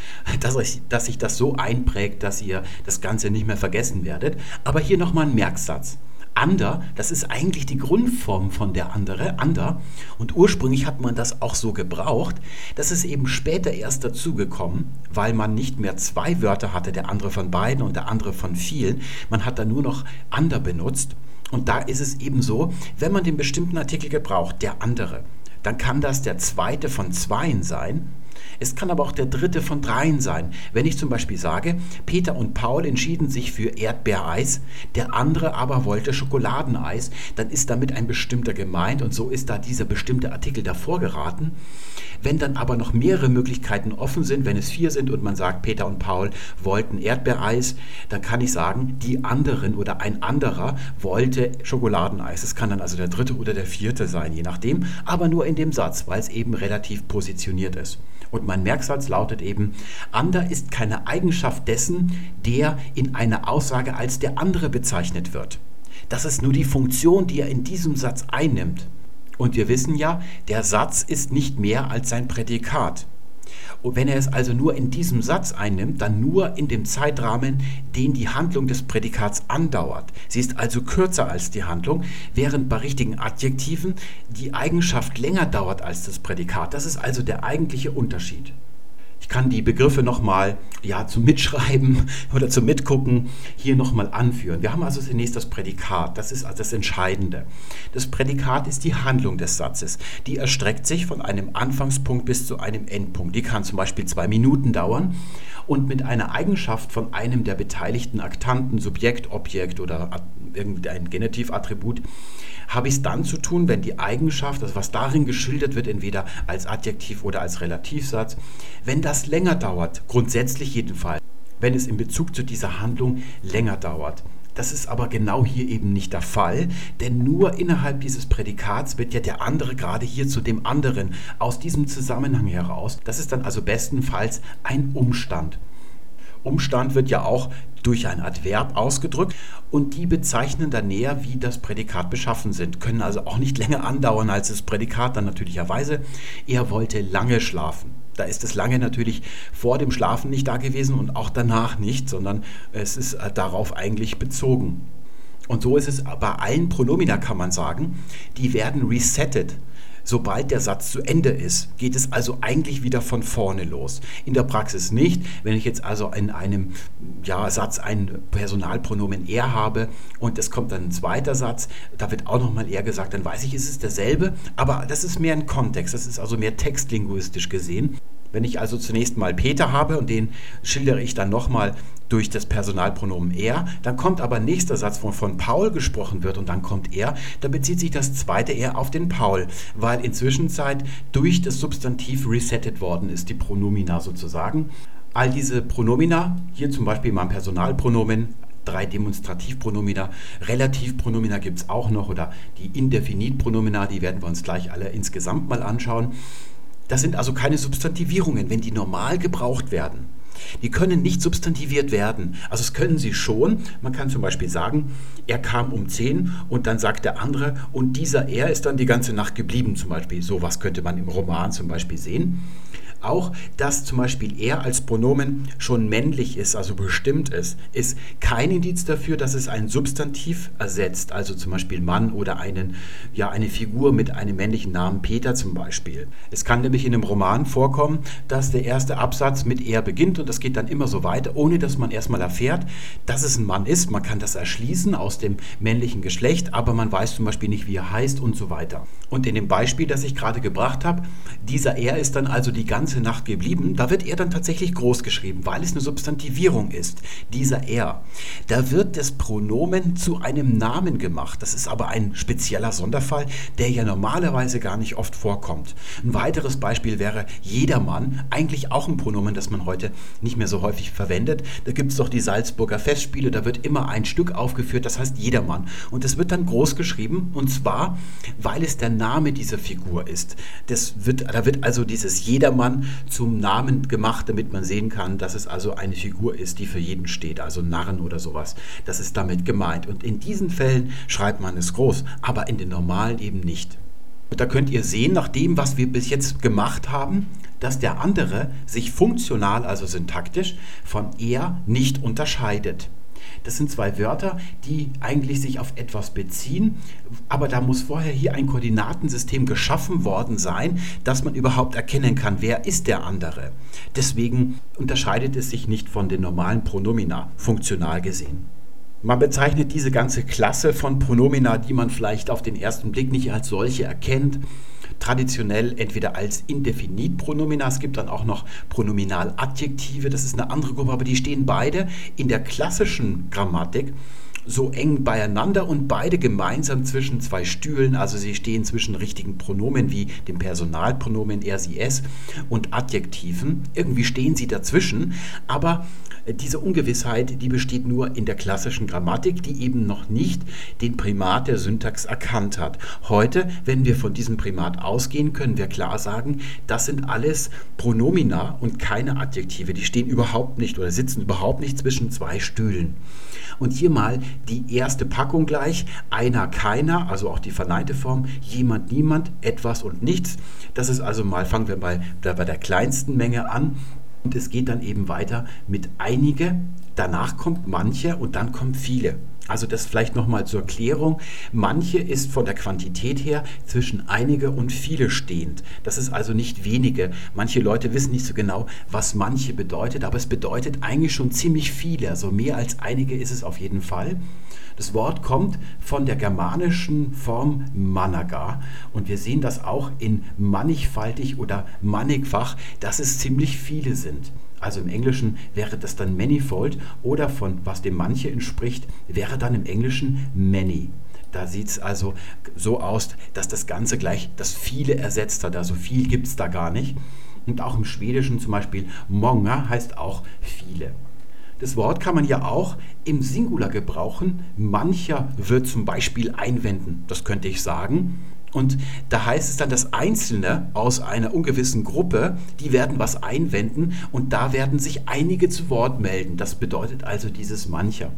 dass, euch, dass sich das so einprägt, dass ihr das Ganze nicht mehr vergessen werdet. Aber hier nochmal ein Merksatz. Ander, das ist eigentlich die Grundform von der andere, Ander. Und ursprünglich hat man das auch so gebraucht. Das ist eben später erst dazugekommen, weil man nicht mehr zwei Wörter hatte, der andere von beiden und der andere von vielen. Man hat da nur noch Ander benutzt. Und da ist es eben so, wenn man den bestimmten Artikel gebraucht, der andere, dann kann das der zweite von zweien sein es kann aber auch der dritte von dreien sein. Wenn ich zum Beispiel sage, Peter und Paul entschieden sich für Erdbeereis, der andere aber wollte Schokoladeneis, dann ist damit ein bestimmter gemeint und so ist da dieser bestimmte Artikel davor geraten. Wenn dann aber noch mehrere Möglichkeiten offen sind, wenn es vier sind und man sagt, Peter und Paul wollten Erdbeereis, dann kann ich sagen, die anderen oder ein anderer wollte Schokoladeneis. Es kann dann also der dritte oder der vierte sein, je nachdem, aber nur in dem Satz, weil es eben relativ positioniert ist. Und mein Merksatz lautet eben, ander ist keine Eigenschaft dessen, der in einer Aussage als der andere bezeichnet wird. Das ist nur die Funktion, die er in diesem Satz einnimmt. Und wir wissen ja, der Satz ist nicht mehr als sein Prädikat. Und wenn er es also nur in diesem Satz einnimmt, dann nur in dem Zeitrahmen, den die Handlung des Prädikats andauert. Sie ist also kürzer als die Handlung, während bei richtigen Adjektiven die Eigenschaft länger dauert als das Prädikat. Das ist also der eigentliche Unterschied. Kann die Begriffe nochmal ja, zum Mitschreiben (laughs) oder zum Mitgucken hier nochmal anführen. Wir haben also zunächst das Prädikat, das ist also das Entscheidende. Das Prädikat ist die Handlung des Satzes. Die erstreckt sich von einem Anfangspunkt bis zu einem Endpunkt. Die kann zum Beispiel zwei Minuten dauern und mit einer Eigenschaft von einem der beteiligten Aktanten, Subjekt, Objekt oder irgendein Genitivattribut, habe ich es dann zu tun, wenn die Eigenschaft, also was darin geschildert wird, entweder als Adjektiv oder als Relativsatz, wenn das länger dauert, grundsätzlich jedenfalls, wenn es in Bezug zu dieser Handlung länger dauert. Das ist aber genau hier eben nicht der Fall, denn nur innerhalb dieses Prädikats wird ja der andere gerade hier zu dem anderen aus diesem Zusammenhang heraus. Das ist dann also bestenfalls ein Umstand. Umstand wird ja auch durch ein Adverb ausgedrückt und die bezeichnen dann näher, wie das Prädikat beschaffen sind, können also auch nicht länger andauern als das Prädikat dann natürlicherweise. Er wollte lange schlafen. Da ist das lange natürlich vor dem Schlafen nicht da gewesen und auch danach nicht, sondern es ist äh, darauf eigentlich bezogen. Und so ist es bei allen Pronomina, kann man sagen, die werden resettet Sobald der Satz zu Ende ist, geht es also eigentlich wieder von vorne los. In der Praxis nicht. Wenn ich jetzt also in einem ja, Satz ein Personalpronomen er habe und es kommt dann ein zweiter Satz, da wird auch nochmal er gesagt, dann weiß ich, ist es derselbe, aber das ist mehr ein Kontext, das ist also mehr textlinguistisch gesehen. Wenn ich also zunächst mal Peter habe und den schildere ich dann nochmal durch das Personalpronomen er, dann kommt aber nächster Satz, wo von Paul gesprochen wird und dann kommt er, dann bezieht sich das zweite er auf den Paul, weil inzwischen Zeit durch das Substantiv resettet worden ist, die Pronomina sozusagen. All diese Pronomina, hier zum Beispiel mein Personalpronomen, drei Demonstrativpronomina. Relativpronomina gibt es auch noch oder die Indefinitpronomina, die werden wir uns gleich alle insgesamt mal anschauen. Das sind also keine Substantivierungen, wenn die normal gebraucht werden. Die können nicht substantiviert werden. Also es können sie schon. Man kann zum Beispiel sagen, er kam um 10 und dann sagt der andere und dieser er ist dann die ganze Nacht geblieben zum Beispiel. So was könnte man im Roman zum Beispiel sehen. Auch, dass zum Beispiel er als Pronomen schon männlich ist, also bestimmt ist, ist kein Indiz dafür, dass es ein Substantiv ersetzt, also zum Beispiel Mann oder einen, ja, eine Figur mit einem männlichen Namen, Peter zum Beispiel. Es kann nämlich in einem Roman vorkommen, dass der erste Absatz mit er beginnt und das geht dann immer so weiter, ohne dass man erstmal erfährt, dass es ein Mann ist. Man kann das erschließen aus dem männlichen Geschlecht, aber man weiß zum Beispiel nicht, wie er heißt und so weiter. Und in dem Beispiel, das ich gerade gebracht habe, dieser er ist dann also die ganze ganze Nacht geblieben, da wird er dann tatsächlich groß geschrieben, weil es eine Substantivierung ist, dieser er. Da wird das Pronomen zu einem Namen gemacht. Das ist aber ein spezieller Sonderfall, der ja normalerweise gar nicht oft vorkommt. Ein weiteres Beispiel wäre jedermann, eigentlich auch ein Pronomen, das man heute nicht mehr so häufig verwendet. Da gibt es doch die Salzburger Festspiele, da wird immer ein Stück aufgeführt, das heißt jedermann. Und das wird dann groß geschrieben und zwar, weil es der Name dieser Figur ist. Das wird, da wird also dieses jedermann zum Namen gemacht, damit man sehen kann, dass es also eine Figur ist, die für jeden steht, also Narren oder sowas. Das ist damit gemeint. Und in diesen Fällen schreibt man es groß, aber in den normalen eben nicht. Und da könnt ihr sehen, nach dem, was wir bis jetzt gemacht haben, dass der andere sich funktional, also syntaktisch, von er nicht unterscheidet. Das sind zwei Wörter, die eigentlich sich auf etwas beziehen, aber da muss vorher hier ein Koordinatensystem geschaffen worden sein, dass man überhaupt erkennen kann, wer ist der andere. Deswegen unterscheidet es sich nicht von den normalen Pronomina, funktional gesehen. Man bezeichnet diese ganze Klasse von Pronomina, die man vielleicht auf den ersten Blick nicht als solche erkennt, traditionell entweder als Indefinitpronomina, es gibt dann auch noch Pronominaladjektive, das ist eine andere Gruppe, aber die stehen beide in der klassischen Grammatik so eng beieinander und beide gemeinsam zwischen zwei Stühlen. Also sie stehen zwischen richtigen Pronomen wie dem Personalpronomen er, sie, es und Adjektiven. Irgendwie stehen sie dazwischen, aber diese Ungewissheit, die besteht nur in der klassischen Grammatik, die eben noch nicht den Primat der Syntax erkannt hat. Heute, wenn wir von diesem Primat ausgehen, können wir klar sagen, das sind alles Pronomina und keine Adjektive. Die stehen überhaupt nicht oder sitzen überhaupt nicht zwischen zwei Stühlen. Und hier mal die erste Packung gleich. Einer, keiner, also auch die verneinte Form. Jemand, niemand, etwas und nichts. Das ist also mal, fangen wir bei, bei der kleinsten Menge an. Und es geht dann eben weiter mit einige, danach kommt manche und dann kommt viele. Also das vielleicht nochmal zur Klärung. Manche ist von der Quantität her zwischen einige und viele stehend. Das ist also nicht wenige. Manche Leute wissen nicht so genau, was manche bedeutet, aber es bedeutet eigentlich schon ziemlich viele. Also mehr als einige ist es auf jeden Fall. Das Wort kommt von der germanischen Form managa und wir sehen das auch in mannigfaltig oder mannigfach, dass es ziemlich viele sind. Also im Englischen wäre das dann manifold oder von was dem manche entspricht, wäre dann im Englischen many. Da sieht es also so aus, dass das Ganze gleich das viele ersetzt hat. Also viel gibt es da gar nicht. Und auch im Schwedischen zum Beispiel Monga heißt auch viele. Das Wort kann man ja auch im Singular gebrauchen. Mancher wird zum Beispiel einwenden, das könnte ich sagen. Und da heißt es dann, dass Einzelne aus einer ungewissen Gruppe, die werden was einwenden und da werden sich einige zu Wort melden. Das bedeutet also dieses mancher.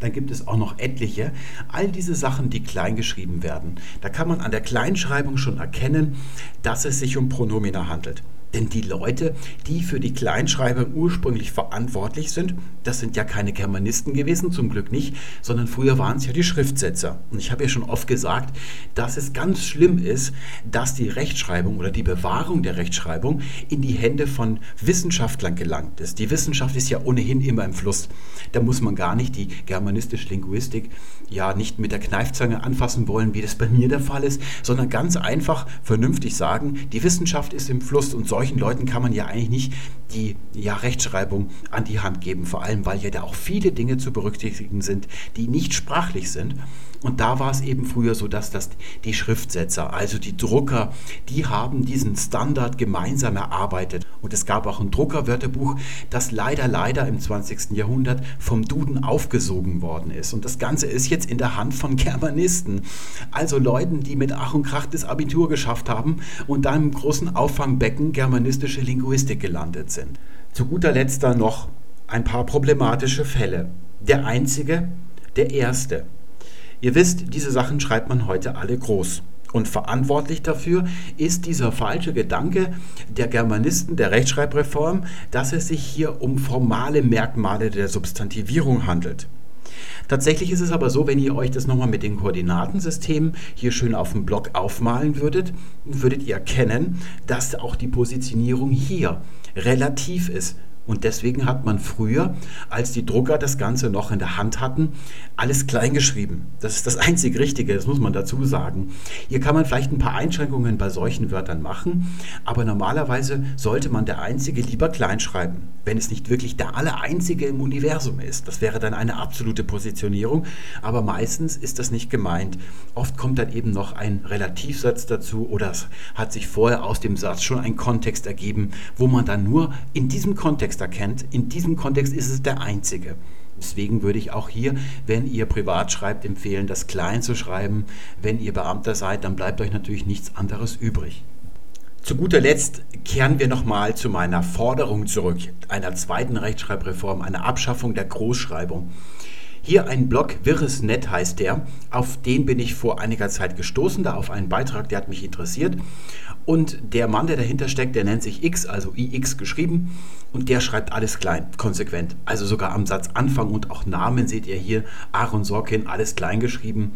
Dann gibt es auch noch etliche. All diese Sachen, die klein geschrieben werden. Da kann man an der Kleinschreibung schon erkennen, dass es sich um Pronomina handelt. Denn die Leute, die für die Kleinschreibung ursprünglich verantwortlich sind, das sind ja keine Germanisten gewesen, zum Glück nicht, sondern früher waren es ja die Schriftsetzer. Und ich habe ja schon oft gesagt, dass es ganz schlimm ist, dass die Rechtschreibung oder die Bewahrung der Rechtschreibung in die Hände von Wissenschaftlern gelangt ist. Die Wissenschaft ist ja ohnehin immer im Fluss. Da muss man gar nicht die germanistische Linguistik ja nicht mit der Kneifzange anfassen wollen, wie das bei mir der Fall ist, sondern ganz einfach vernünftig sagen, die Wissenschaft ist im Fluss und soll solchen Leuten kann man ja eigentlich nicht die ja, Rechtschreibung an die Hand geben, vor allem weil ja da auch viele Dinge zu berücksichtigen sind, die nicht sprachlich sind. Und da war es eben früher so, dass das die Schriftsetzer, also die Drucker, die haben diesen Standard gemeinsam erarbeitet. Und es gab auch ein Druckerwörterbuch, das leider, leider im 20. Jahrhundert vom Duden aufgesogen worden ist. Und das Ganze ist jetzt in der Hand von Germanisten, also Leuten, die mit Ach und Krach das Abitur geschafft haben und dann im großen Auffangbecken germanistische Linguistik gelandet sind. Zu guter Letzt dann noch ein paar problematische Fälle. Der einzige, der erste. Ihr wisst, diese Sachen schreibt man heute alle groß. Und verantwortlich dafür ist dieser falsche Gedanke der Germanisten der Rechtschreibreform, dass es sich hier um formale Merkmale der Substantivierung handelt. Tatsächlich ist es aber so, wenn ihr euch das nochmal mit den Koordinatensystemen hier schön auf dem Block aufmalen würdet, würdet ihr erkennen, dass auch die Positionierung hier relativ ist. Und deswegen hat man früher, als die Drucker das Ganze noch in der Hand hatten, alles klein geschrieben. Das ist das einzig Richtige, das muss man dazu sagen. Hier kann man vielleicht ein paar Einschränkungen bei solchen Wörtern machen, aber normalerweise sollte man der Einzige lieber klein schreiben, wenn es nicht wirklich der Allereinzige im Universum ist. Das wäre dann eine absolute Positionierung, aber meistens ist das nicht gemeint. Oft kommt dann eben noch ein Relativsatz dazu oder es hat sich vorher aus dem Satz schon ein Kontext ergeben, wo man dann nur in diesem Kontext Kontext erkennt. In diesem Kontext ist es der einzige. Deswegen würde ich auch hier, wenn ihr privat schreibt, empfehlen, das klein zu schreiben. Wenn ihr Beamter seid, dann bleibt euch natürlich nichts anderes übrig. Zu guter Letzt kehren wir nochmal zu meiner Forderung zurück, einer zweiten Rechtschreibreform, einer Abschaffung der Großschreibung. Hier ein Blog, Wirres Net heißt der, auf den bin ich vor einiger Zeit gestoßen, da auf einen Beitrag, der hat mich interessiert. Und der Mann, der dahinter steckt, der nennt sich X, also IX geschrieben, und der schreibt alles klein, konsequent. Also sogar am Satzanfang und auch Namen seht ihr hier, Aaron Sorkin, alles klein geschrieben.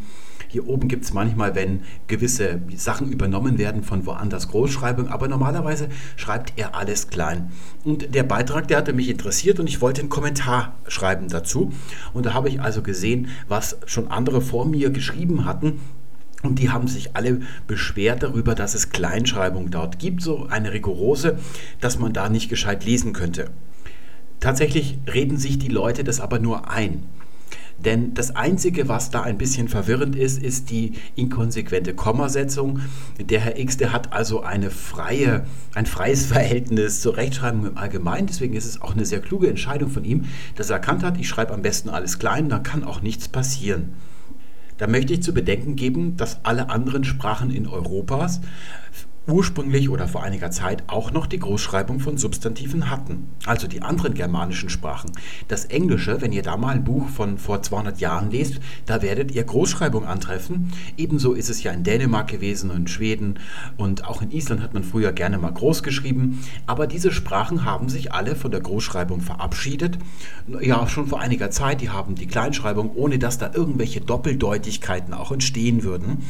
Hier oben gibt es manchmal, wenn gewisse Sachen übernommen werden von woanders Großschreibung, aber normalerweise schreibt er alles klein. Und der Beitrag, der hatte mich interessiert und ich wollte einen Kommentar schreiben dazu. Und da habe ich also gesehen, was schon andere vor mir geschrieben hatten. Und die haben sich alle beschwert darüber, dass es Kleinschreibung dort gibt, so eine rigorose, dass man da nicht gescheit lesen könnte. Tatsächlich reden sich die Leute das aber nur ein. Denn das Einzige, was da ein bisschen verwirrend ist, ist die inkonsequente Kommasetzung. Der Herr X, der hat also eine freie, ein freies (laughs) Verhältnis zur Rechtschreibung im Allgemeinen. Deswegen ist es auch eine sehr kluge Entscheidung von ihm, dass er erkannt hat, ich schreibe am besten alles klein, dann kann auch nichts passieren. Da möchte ich zu bedenken geben, dass alle anderen Sprachen in Europas ursprünglich oder vor einiger Zeit auch noch die Großschreibung von Substantiven hatten, also die anderen germanischen Sprachen. Das Englische, wenn ihr da mal ein Buch von vor 200 Jahren lest, da werdet ihr Großschreibung antreffen. Ebenso ist es ja in Dänemark gewesen und in Schweden und auch in Island hat man früher gerne mal groß geschrieben. Aber diese Sprachen haben sich alle von der Großschreibung verabschiedet. Ja, schon vor einiger Zeit, die haben die Kleinschreibung, ohne dass da irgendwelche Doppeldeutigkeiten auch entstehen würden.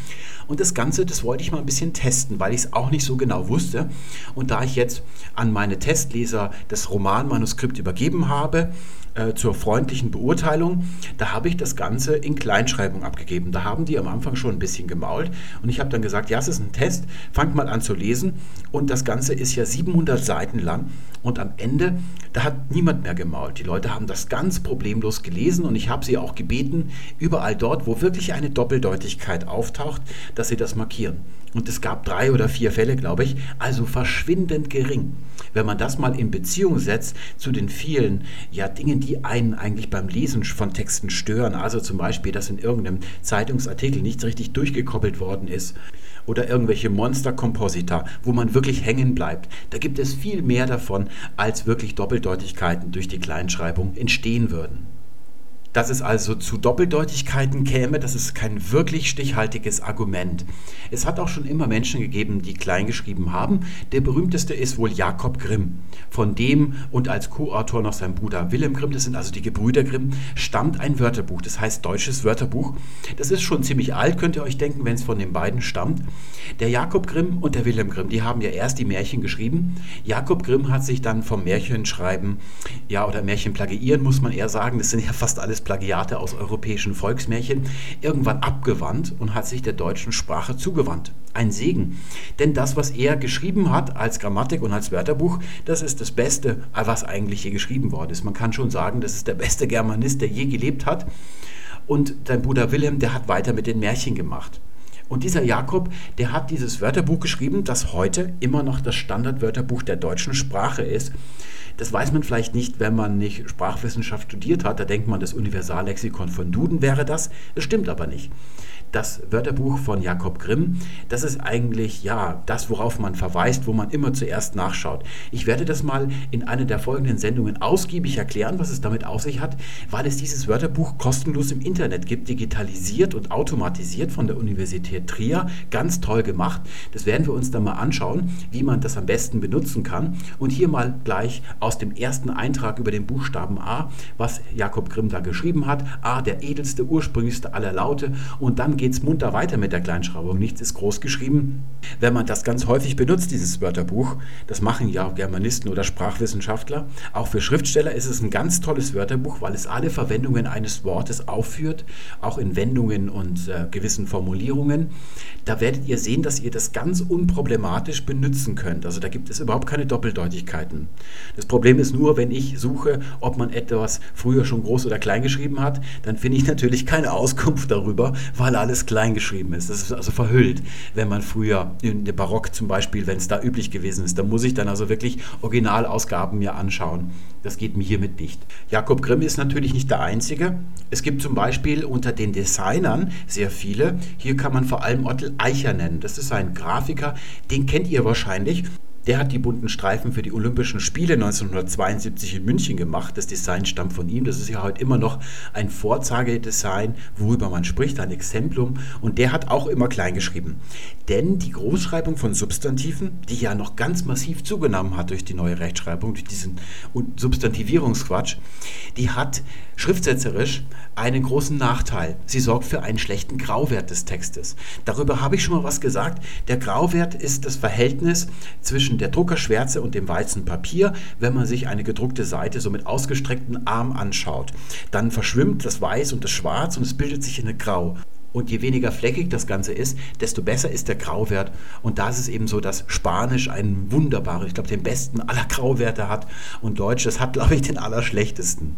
Und das Ganze, das wollte ich mal ein bisschen testen, weil ich es auch nicht so genau wusste. Und da ich jetzt an meine Testleser das Romanmanuskript übergeben habe, äh, zur freundlichen Beurteilung, da habe ich das Ganze in Kleinschreibung abgegeben. Da haben die am Anfang schon ein bisschen gemault und ich habe dann gesagt, ja, es ist ein Test, fangt mal an zu lesen und das Ganze ist ja 700 Seiten lang und am Ende, da hat niemand mehr gemault. Die Leute haben das ganz problemlos gelesen und ich habe sie auch gebeten, überall dort, wo wirklich eine Doppeldeutigkeit auftaucht, dass sie das markieren. Und es gab drei oder vier Fälle, glaube ich, also verschwindend gering. Wenn man das mal in Beziehung setzt zu den vielen ja, Dingen, die einen eigentlich beim Lesen von Texten stören, also zum Beispiel, dass in irgendeinem Zeitungsartikel nicht richtig durchgekoppelt worden ist oder irgendwelche Monster-Komposita, wo man wirklich hängen bleibt. Da gibt es viel mehr davon, als wirklich Doppeldeutigkeiten durch die Kleinschreibung entstehen würden. Dass es also zu Doppeldeutigkeiten käme, das ist kein wirklich stichhaltiges Argument. Es hat auch schon immer Menschen gegeben, die kleingeschrieben haben. Der berühmteste ist wohl Jakob Grimm. Von dem und als Co-Autor noch sein Bruder Wilhelm Grimm, das sind also die Gebrüder Grimm, stammt ein Wörterbuch, das heißt Deutsches Wörterbuch. Das ist schon ziemlich alt, könnt ihr euch denken, wenn es von den beiden stammt. Der Jakob Grimm und der Wilhelm Grimm, die haben ja erst die Märchen geschrieben. Jakob Grimm hat sich dann vom Märchenschreiben, ja, oder Märchen plagiieren, muss man eher sagen, das sind ja fast alles Plagiate aus europäischen Volksmärchen, irgendwann abgewandt und hat sich der deutschen Sprache zugewandt. Ein Segen. Denn das, was er geschrieben hat als Grammatik und als Wörterbuch, das ist das Beste, was eigentlich je geschrieben worden ist. Man kann schon sagen, das ist der beste Germanist, der je gelebt hat. Und sein Bruder Wilhelm, der hat weiter mit den Märchen gemacht. Und dieser Jakob, der hat dieses Wörterbuch geschrieben, das heute immer noch das Standardwörterbuch der deutschen Sprache ist. Das weiß man vielleicht nicht, wenn man nicht Sprachwissenschaft studiert hat. Da denkt man, das Universallexikon von Duden wäre das. Das stimmt aber nicht das Wörterbuch von Jakob Grimm, das ist eigentlich ja das, worauf man verweist, wo man immer zuerst nachschaut. Ich werde das mal in einer der folgenden Sendungen ausgiebig erklären, was es damit auf sich hat, weil es dieses Wörterbuch kostenlos im Internet gibt, digitalisiert und automatisiert von der Universität Trier, ganz toll gemacht. Das werden wir uns dann mal anschauen, wie man das am besten benutzen kann. Und hier mal gleich aus dem ersten Eintrag über den Buchstaben A, was Jakob Grimm da geschrieben hat. A, der edelste, ursprünglichste aller Laute. Und dann geht geht es munter weiter mit der Kleinschreibung. Nichts ist groß geschrieben. Wenn man das ganz häufig benutzt, dieses Wörterbuch, das machen ja Germanisten oder Sprachwissenschaftler, auch für Schriftsteller ist es ein ganz tolles Wörterbuch, weil es alle Verwendungen eines Wortes aufführt, auch in Wendungen und äh, gewissen Formulierungen. Da werdet ihr sehen, dass ihr das ganz unproblematisch benutzen könnt. Also da gibt es überhaupt keine Doppeldeutigkeiten. Das Problem ist nur, wenn ich suche, ob man etwas früher schon groß oder klein geschrieben hat, dann finde ich natürlich keine Auskunft darüber, weil alles alles klein geschrieben ist. Das ist also verhüllt. Wenn man früher in der Barock zum Beispiel, wenn es da üblich gewesen ist, dann muss ich dann also wirklich Originalausgaben mir anschauen. Das geht mir hiermit nicht. Jakob Grimm ist natürlich nicht der Einzige. Es gibt zum Beispiel unter den Designern sehr viele. Hier kann man vor allem Ottel Eicher nennen. Das ist ein Grafiker, den kennt ihr wahrscheinlich. Der hat die bunten Streifen für die Olympischen Spiele 1972 in München gemacht. Das Design stammt von ihm. Das ist ja heute immer noch ein Vorzeigedesign, worüber man spricht, ein Exemplum. Und der hat auch immer klein geschrieben. Denn die Großschreibung von Substantiven, die ja noch ganz massiv zugenommen hat durch die neue Rechtschreibung, durch diesen Substantivierungsquatsch, die hat schriftsetzerisch einen großen Nachteil. Sie sorgt für einen schlechten Grauwert des Textes. Darüber habe ich schon mal was gesagt. Der Grauwert ist das Verhältnis zwischen zwischen der Druckerschwärze und dem weißen Papier, wenn man sich eine gedruckte Seite so mit ausgestrecktem Arm anschaut. Dann verschwimmt das Weiß und das Schwarz und es bildet sich eine Grau. Und je weniger fleckig das Ganze ist, desto besser ist der Grauwert. Und da ist es eben so, dass Spanisch einen wunderbaren, ich glaube, den besten aller Grauwerte hat und Deutsch, das hat, glaube ich, den allerschlechtesten.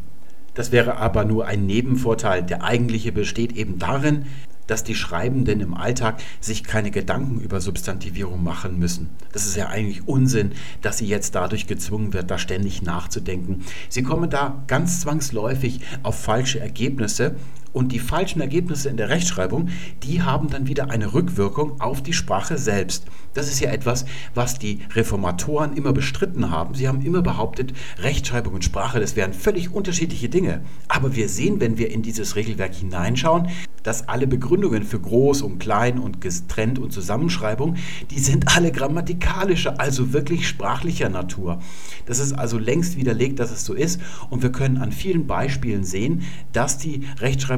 Das wäre aber nur ein Nebenvorteil. Der eigentliche besteht eben darin, dass die Schreibenden im Alltag sich keine Gedanken über Substantivierung machen müssen. Das ist ja eigentlich Unsinn, dass sie jetzt dadurch gezwungen wird, da ständig nachzudenken. Sie kommen da ganz zwangsläufig auf falsche Ergebnisse und die falschen Ergebnisse in der Rechtschreibung, die haben dann wieder eine Rückwirkung auf die Sprache selbst. Das ist ja etwas, was die Reformatoren immer bestritten haben. Sie haben immer behauptet, Rechtschreibung und Sprache, das wären völlig unterschiedliche Dinge. Aber wir sehen, wenn wir in dieses Regelwerk hineinschauen, dass alle Begründungen für groß und klein und getrennt und Zusammenschreibung, die sind alle grammatikalischer, also wirklich sprachlicher Natur. Das ist also längst widerlegt, dass es so ist und wir können an vielen Beispielen sehen, dass die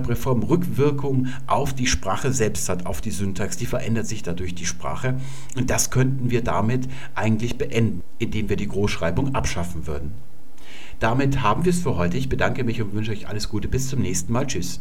Rechtschreibreform Rückwirkung auf die Sprache selbst hat, auf die Syntax, die verändert sich dadurch die Sprache und das könnten wir damit eigentlich beenden, indem wir die Großschreibung abschaffen würden. Damit haben wir es für heute. Ich bedanke mich und wünsche euch alles Gute. Bis zum nächsten Mal. Tschüss.